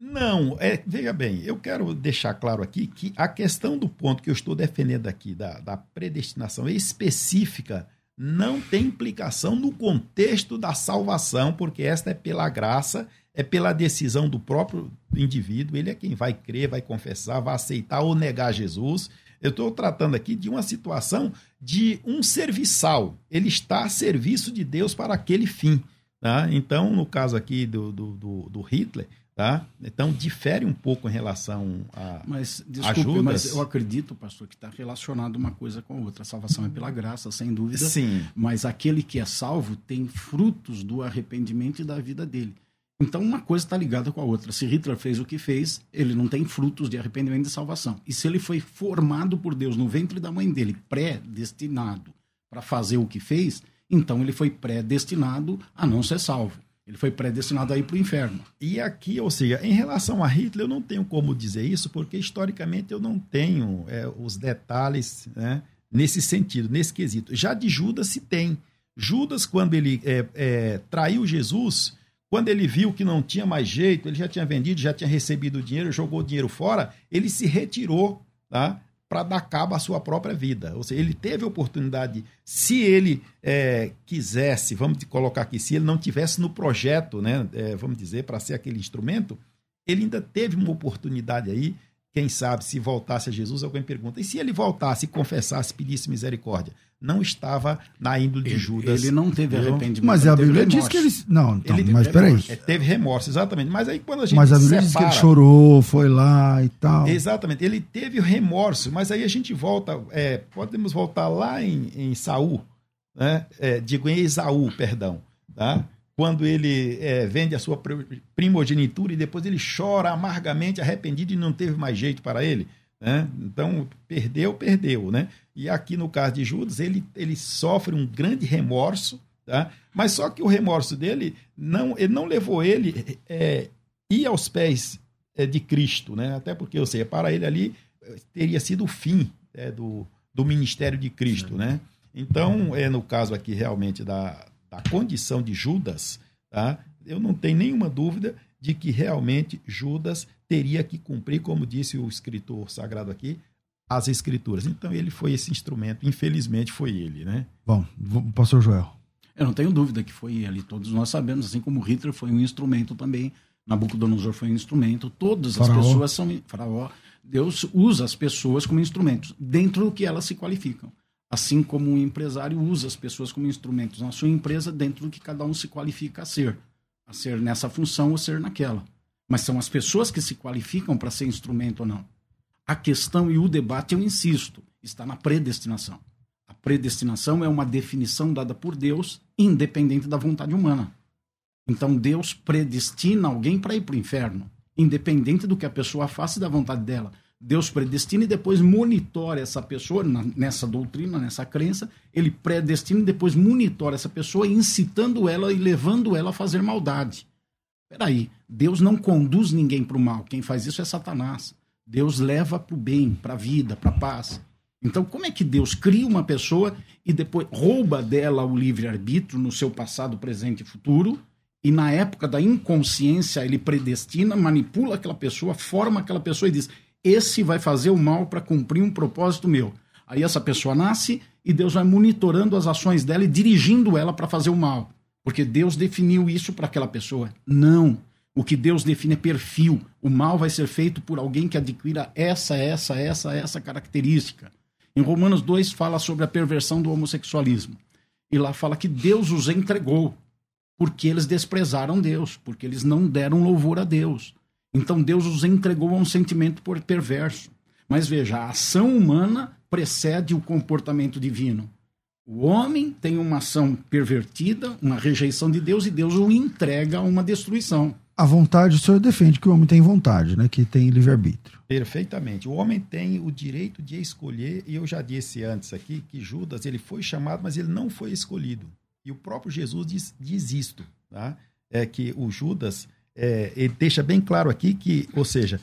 Não, é, veja bem, eu quero deixar claro aqui que a questão do ponto que eu estou defendendo aqui, da, da predestinação específica, não tem implicação no contexto da salvação, porque esta é pela graça é pela decisão do próprio indivíduo, ele é quem vai crer, vai confessar, vai aceitar ou negar Jesus. Eu estou tratando aqui de uma situação de um serviçal, ele está a serviço de Deus para aquele fim. Tá? Então, no caso aqui do, do, do, do Hitler, Tá? Então difere um pouco em relação a Mas desculpe, mas eu acredito, pastor, que está relacionado uma coisa com a outra. A salvação é pela graça, sem dúvida. Sim. Mas aquele que é salvo tem frutos do arrependimento e da vida dele. Então, uma coisa está ligada com a outra. Se Hitler fez o que fez, ele não tem frutos de arrependimento e salvação. E se ele foi formado por Deus no ventre da mãe dele, predestinado para fazer o que fez, então ele foi predestinado a não ser salvo. Ele foi predestinado a ir para o inferno. E aqui, ou seja, em relação a Hitler, eu não tenho como dizer isso, porque historicamente eu não tenho é, os detalhes né, nesse sentido, nesse quesito. Já de Judas se tem. Judas, quando ele é, é, traiu Jesus, quando ele viu que não tinha mais jeito, ele já tinha vendido, já tinha recebido o dinheiro, jogou o dinheiro fora, ele se retirou tá? para dar cabo à sua própria vida. Ou seja, ele teve a oportunidade, se ele é, quisesse, vamos colocar aqui, se ele não tivesse no projeto, né, é, vamos dizer, para ser aquele instrumento, ele ainda teve uma oportunidade aí quem sabe, se voltasse a Jesus, alguém pergunta. E se ele voltasse, confessasse, pedisse misericórdia? Não estava na índole de Judas. Ele não teve arrependimento. Mas a Bíblia diz que ele. Não, então, ele mas peraí. É, teve remorso, exatamente. Mas aí quando a gente. Mas a Bíblia separa, diz que ele chorou, foi lá e tal. Exatamente. Ele teve remorso, mas aí a gente volta. É, podemos voltar lá em, em Saul, né? É, digo, em Esaú, perdão. Tá? quando ele é, vende a sua primogenitura e depois ele chora amargamente, arrependido e não teve mais jeito para ele. Né? Então, perdeu, perdeu. Né? E aqui no caso de Judas, ele, ele sofre um grande remorso, tá? mas só que o remorso dele não, ele não levou ele é, ir aos pés é, de Cristo, né? até porque, eu sei, para ele ali teria sido o fim é, do, do ministério de Cristo. Né? Então, é no caso aqui realmente da, a condição de Judas, tá? eu não tenho nenhuma dúvida de que realmente Judas teria que cumprir, como disse o escritor sagrado aqui, as escrituras. Então ele foi esse instrumento, infelizmente foi ele, né? Bom, pastor Joel. Eu não tenho dúvida que foi ele, todos nós sabemos, assim como Hitler foi um instrumento também, Nabucodonosor foi um instrumento, todas as pessoas são faraó. Deus usa as pessoas como instrumentos, dentro do que elas se qualificam assim como um empresário usa as pessoas como instrumentos na sua empresa dentro do que cada um se qualifica a ser. a ser nessa função ou ser naquela. Mas são as pessoas que se qualificam para ser instrumento ou não. A questão e o debate, eu insisto, está na predestinação. A predestinação é uma definição dada por Deus, independente da vontade humana. Então Deus predestina alguém para ir para o inferno, independente do que a pessoa faça e da vontade dela. Deus predestina e depois monitora essa pessoa, nessa doutrina, nessa crença, ele predestina e depois monitora essa pessoa, incitando ela e levando ela a fazer maldade. Peraí, Deus não conduz ninguém para o mal, quem faz isso é Satanás. Deus leva para o bem, para a vida, para a paz. Então, como é que Deus cria uma pessoa e depois rouba dela o livre-arbítrio no seu passado, presente e futuro? E na época da inconsciência, ele predestina, manipula aquela pessoa, forma aquela pessoa e diz: esse vai fazer o mal para cumprir um propósito meu. Aí essa pessoa nasce e Deus vai monitorando as ações dela e dirigindo ela para fazer o mal. Porque Deus definiu isso para aquela pessoa. Não. O que Deus define é perfil. O mal vai ser feito por alguém que adquira essa, essa, essa, essa característica. Em Romanos 2 fala sobre a perversão do homossexualismo. E lá fala que Deus os entregou porque eles desprezaram Deus, porque eles não deram louvor a Deus. Então Deus os entregou a um sentimento perverso. Mas veja, a ação humana precede o comportamento divino. O homem tem uma ação pervertida, uma rejeição de Deus, e Deus o entrega a uma destruição a vontade, o senhor defende que o homem tem vontade, né? Que tem livre-arbítrio. Perfeitamente. O homem tem o direito de escolher, e eu já disse antes aqui que Judas ele foi chamado, mas ele não foi escolhido. E o próprio Jesus diz, diz isto, tá? É que o Judas, é, ele deixa bem claro aqui que, ou seja,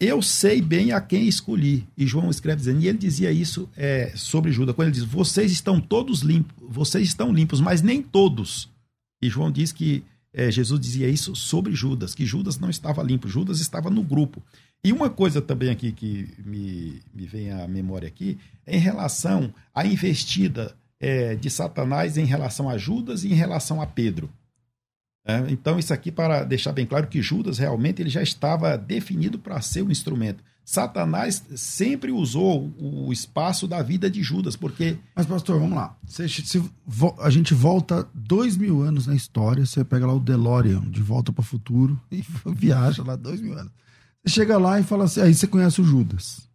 eu sei bem a quem escolhi. E João escreve dizendo, e ele dizia isso é, sobre Judas, quando ele diz: vocês estão todos limpos, vocês estão limpos, mas nem todos. E João diz que é, Jesus dizia isso sobre Judas, que Judas não estava limpo, Judas estava no grupo. E uma coisa também aqui que me, me vem à memória aqui é em relação à investida é, de Satanás em relação a Judas e em relação a Pedro. É, então, isso aqui para deixar bem claro que Judas realmente ele já estava definido para ser o instrumento. Satanás sempre usou o espaço da vida de Judas, porque. Mas, pastor, vamos lá. Se, se, a gente volta dois mil anos na história, você pega lá o DeLorean, de volta para o futuro, e viaja lá dois mil anos. Você chega lá e fala assim, aí você conhece o Judas.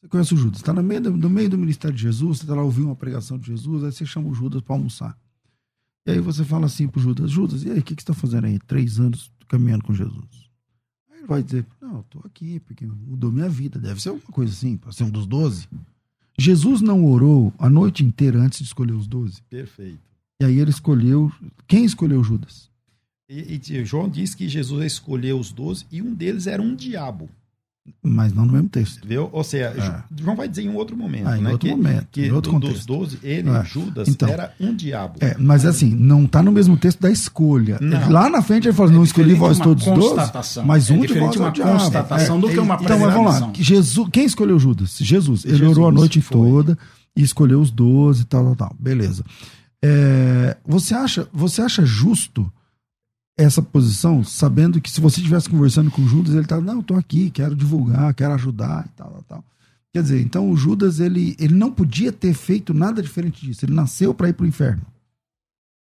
Você conhece o Judas. Está no meio, do, no meio do ministério de Jesus, você está lá ouvindo uma pregação de Jesus, aí você chama o Judas para almoçar. E aí você fala assim pro Judas, Judas, e aí, o que, que você está fazendo aí? Três anos caminhando com Jesus vai dizer, não, eu tô aqui porque mudou minha vida. Deve ser alguma coisa assim, para ser um dos doze. Jesus não orou a noite inteira antes de escolher os doze. Perfeito. E aí ele escolheu. Quem escolheu Judas? E, e João diz que Jesus escolheu os doze e um deles era um diabo. Mas não no mesmo texto. Viu? Ou seja, é. João vai dizer em outro momento. Ah, em né? outro que, momento. Que em outro do, contexto. dos doze, ele, é. Judas, então, era um diabo. É, mas assim, não está no mesmo texto da escolha. Não. Lá na frente ele fala, é não escolhi vós todos doze, mas um é de vós é uma constatação do que uma Então, mas vamos lá. Jesus, quem escolheu Judas? Jesus. Ele Jesus orou a noite foi. toda e escolheu os doze e tal, tal, tal. Beleza. É, você, acha, você acha justo essa posição, sabendo que se você estivesse conversando com Judas, ele tá, não, estou aqui, quero divulgar, quero ajudar e tal, tal, tal. Quer dizer, então o Judas, ele, ele não podia ter feito nada diferente disso. Ele nasceu para ir para o inferno.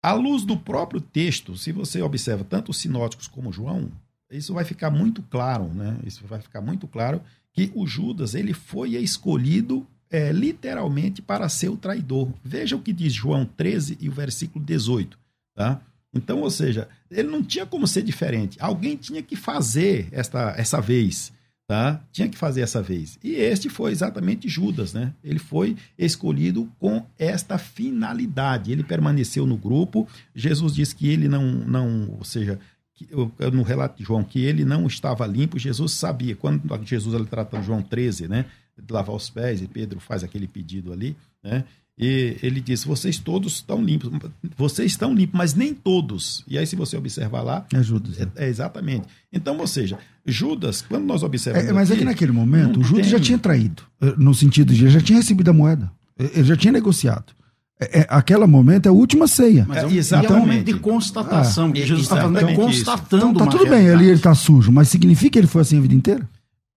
À luz do próprio texto, se você observa tanto os sinóticos como João, isso vai ficar muito claro, né? Isso vai ficar muito claro que o Judas, ele foi escolhido é, literalmente para ser o traidor. Veja o que diz João 13 e o versículo 18, tá? Então, ou seja, ele não tinha como ser diferente. Alguém tinha que fazer esta, essa vez. Tá? Tinha que fazer essa vez. E este foi exatamente Judas, né? Ele foi escolhido com esta finalidade. Ele permaneceu no grupo. Jesus disse que ele não, não ou seja, no relato de João, que ele não estava limpo. Jesus sabia. Quando Jesus ele trata João 13, né? De lavar os pés, e Pedro faz aquele pedido ali, né? E ele diz: vocês todos estão limpos. Vocês estão limpos, mas nem todos. E aí, se você observar lá. É Judas. É, é exatamente. Então, ou seja, Judas, quando nós observamos. É, mas aqui, é que naquele momento, o Judas tem... já tinha traído. Eh, no sentido de ele já tinha recebido a moeda. Ele já tinha negociado. É, é, aquele momento é a última ceia. Mas é, um, exatamente. é um momento de constatação. Ah, Jesus está falando é constatando. Então, tá tudo bem, ele está sujo, mas significa que ele foi assim a vida inteira?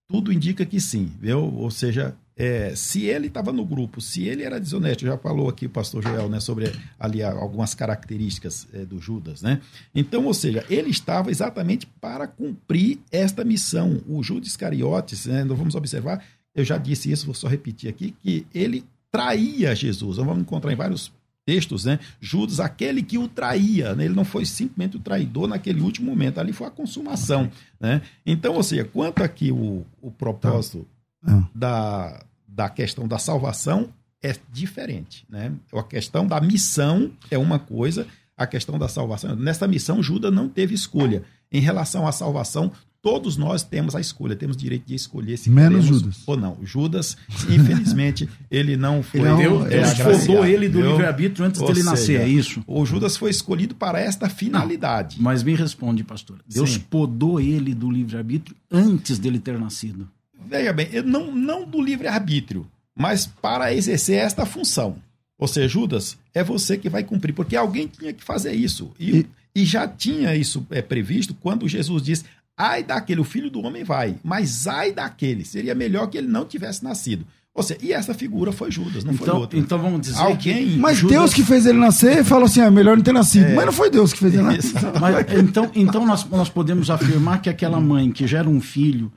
Tudo indica que sim. Viu? Ou seja, é, se ele estava no grupo, se ele era desonesto, já falou aqui o pastor Joel, né, sobre ali algumas características é, do Judas, né? Então, ou seja, ele estava exatamente para cumprir esta missão. O Judas Iscariotes, né, nós vamos observar, eu já disse isso, vou só repetir aqui, que ele traía Jesus. Nós vamos encontrar em vários textos, né? Judas, aquele que o traía, né? ele não foi simplesmente o traidor naquele último momento, ali foi a consumação, né? Então, ou seja, quanto aqui o, o propósito tá. da, da questão da salvação é diferente, né? A questão da missão é uma coisa, a questão da salvação, nessa missão Judas não teve escolha. Em relação à salvação, todos nós temos a escolha, temos direito de escolher se Menos Judas. ou não. Judas, infelizmente, ele não foi. Ele Deus, é, Deus podou ele do livre-arbítrio antes dele nascer, é isso? O Judas foi escolhido para esta finalidade. Não, mas me responde, pastor. Deus Sim. podou ele do livre-arbítrio antes dele ter nascido. Veja bem, não, não do livre-arbítrio, mas para exercer esta função. Ou seja, Judas, é você que vai cumprir, porque alguém tinha que fazer isso. E, e... e já tinha isso é, previsto quando Jesus diz: ai daquele, o filho do homem vai, mas ai daquele, seria melhor que ele não tivesse nascido. Ou seja, e essa figura foi Judas, não então, foi outro. Então vamos dizer Alguém, que... Mas Judas... Deus que fez ele nascer falou assim, é melhor não ter nascido. É... Mas não foi Deus que fez ele nascer. Mas, então então nós, nós podemos afirmar que aquela mãe que gera um filho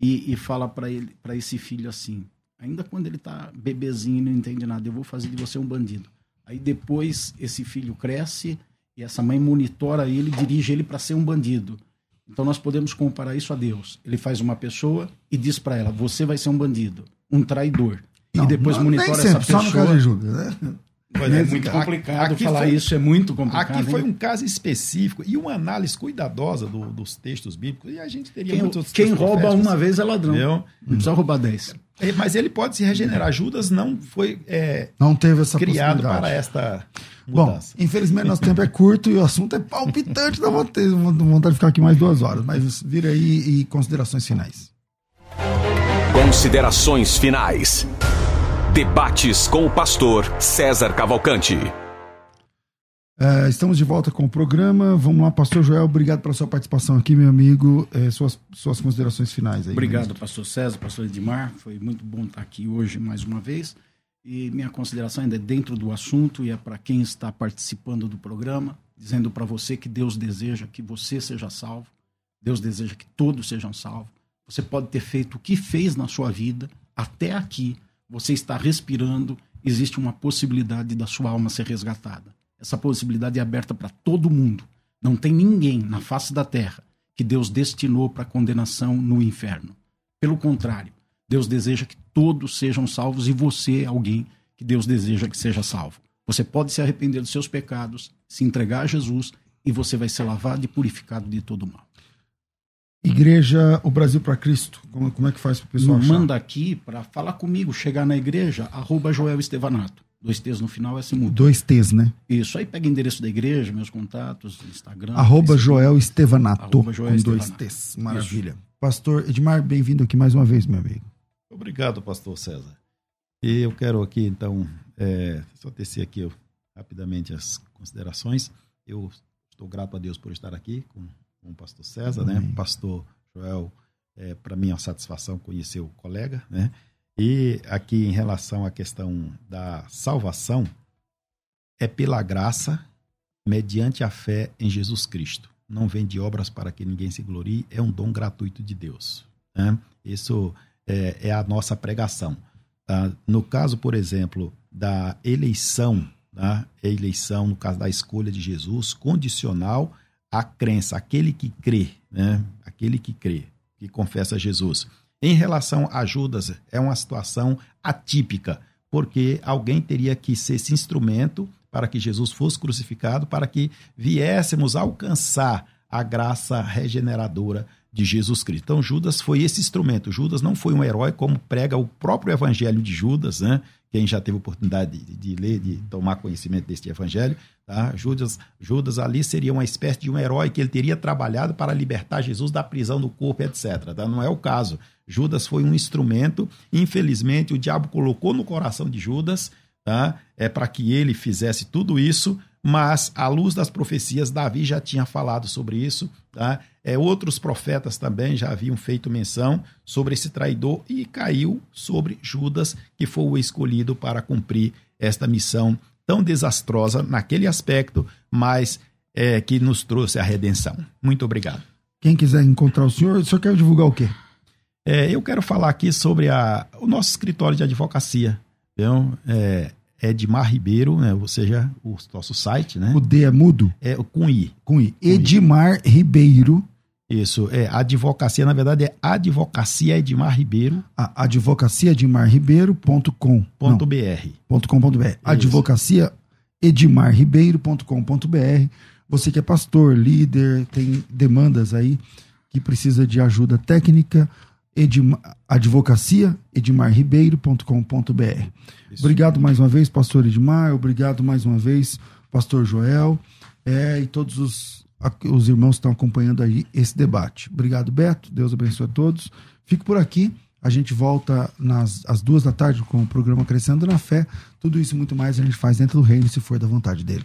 e, e fala para ele para esse filho assim, ainda quando ele está bebezinho e não entende nada, eu vou fazer de você um bandido. Aí depois esse filho cresce e essa mãe monitora ele, dirige ele para ser um bandido. Então nós podemos comparar isso a Deus. Ele faz uma pessoa e diz para ela: você vai ser um bandido, um traidor. Não, e depois não, monitora sempre, essa pessoa. Só no caso de Judas, né? É, é muito complicado aqui falar foi, isso, é muito complicado. Aqui foi um caso específico e uma análise cuidadosa do, dos textos bíblicos. E a gente teria quem, muitos Quem rouba uma vez é ladrão. Entendeu? Não precisa roubar dez. É, mas ele pode se regenerar. Judas não foi é, não teve essa criado para esta mudança. Bom, infelizmente nosso tempo é curto e o assunto é palpitante. Dá vontade, vontade de ficar aqui mais duas horas. Mas vira aí e considerações finais. Considerações finais. Debates com o pastor César Cavalcante. É, estamos de volta com o programa. Vamos lá, pastor Joel, obrigado pela sua participação aqui, meu amigo. É, suas, suas considerações finais aí. Obrigado, pastor César, pastor Edmar. Foi muito bom estar aqui hoje mais uma vez. E minha consideração ainda é dentro do assunto e é para quem está participando do programa, dizendo para você que Deus deseja que você seja salvo. Deus deseja que todos sejam salvos. Você pode ter feito o que fez na sua vida até aqui você está respirando, existe uma possibilidade da sua alma ser resgatada. Essa possibilidade é aberta para todo mundo. Não tem ninguém na face da terra que Deus destinou para condenação no inferno. Pelo contrário, Deus deseja que todos sejam salvos e você é alguém que Deus deseja que seja salvo. Você pode se arrepender dos seus pecados, se entregar a Jesus e você vai ser lavado e purificado de todo mal. Igreja O Brasil para Cristo, como, como é que faz para o pessoal achar? Manda aqui para falar comigo, chegar na igreja, arroba Joel Estevanato. Dois T's no final é assim muito. Dois T's, né? Isso, aí pega o endereço da igreja, meus contatos, Instagram. Arroba Joel Estevanato, arroba Joel com Estevanato. dois T's. Maravilha. Isso. Pastor Edmar, bem-vindo aqui mais uma vez, meu amigo. Obrigado, pastor César. E eu quero aqui, então, é, só tecer aqui rapidamente as considerações. Eu estou grato a Deus por estar aqui com com o pastor César, né? Pastor Joel, é, para mim é uma satisfação conhecer o colega, né? E aqui em relação à questão da salvação, é pela graça, mediante a fé em Jesus Cristo. Não vem de obras para que ninguém se glorie, é um dom gratuito de Deus. Né? Isso é, é, a nossa pregação. Tá? No caso, por exemplo, da eleição, tá? eleição, no caso da escolha de Jesus, condicional a crença, aquele que crê, né? aquele que crê, que confessa Jesus. Em relação a Judas, é uma situação atípica, porque alguém teria que ser esse instrumento para que Jesus fosse crucificado, para que viéssemos alcançar a graça regeneradora de Jesus Cristo. Então, Judas foi esse instrumento. Judas não foi um herói, como prega o próprio evangelho de Judas, né? Quem já teve oportunidade de, de ler, de tomar conhecimento deste evangelho, tá? Judas, Judas ali seria uma espécie de um herói que ele teria trabalhado para libertar Jesus da prisão do corpo, etc. Tá? Não é o caso. Judas foi um instrumento. Infelizmente, o diabo colocou no coração de Judas, tá? É para que ele fizesse tudo isso, mas à luz das profecias, Davi já tinha falado sobre isso. Tá? É, outros profetas também já haviam feito menção sobre esse traidor e caiu sobre Judas, que foi o escolhido para cumprir esta missão tão desastrosa naquele aspecto, mas é, que nos trouxe a redenção. Muito obrigado. Quem quiser encontrar o senhor, o senhor quer divulgar o quê? É, eu quero falar aqui sobre a, o nosso escritório de advocacia. Então, é, Edmar Ribeiro, né, ou seja, o nosso site, né? O D é mudo? É com I. Com I. Edmar Ribeiro. Isso, é advocacia, na verdade é advocacia Edmar Ribeiro. A advocacia edmarribeiro.com. Ponto .br. Ponto .com .br. Advocacia edmarribeiro.com.br. Você que é pastor, líder, tem demandas aí que precisa de ajuda técnica, Edmar, advocacia edmarribeiro.com.br. Obrigado mais uma vez, pastor Edmar, obrigado mais uma vez, pastor Joel, é, e todos os, os irmãos que estão acompanhando aí esse debate. Obrigado, Beto, Deus abençoe a todos. Fico por aqui, a gente volta nas, às duas da tarde com o programa Crescendo na Fé. Tudo isso e muito mais a gente faz dentro do reino, se for da vontade dele.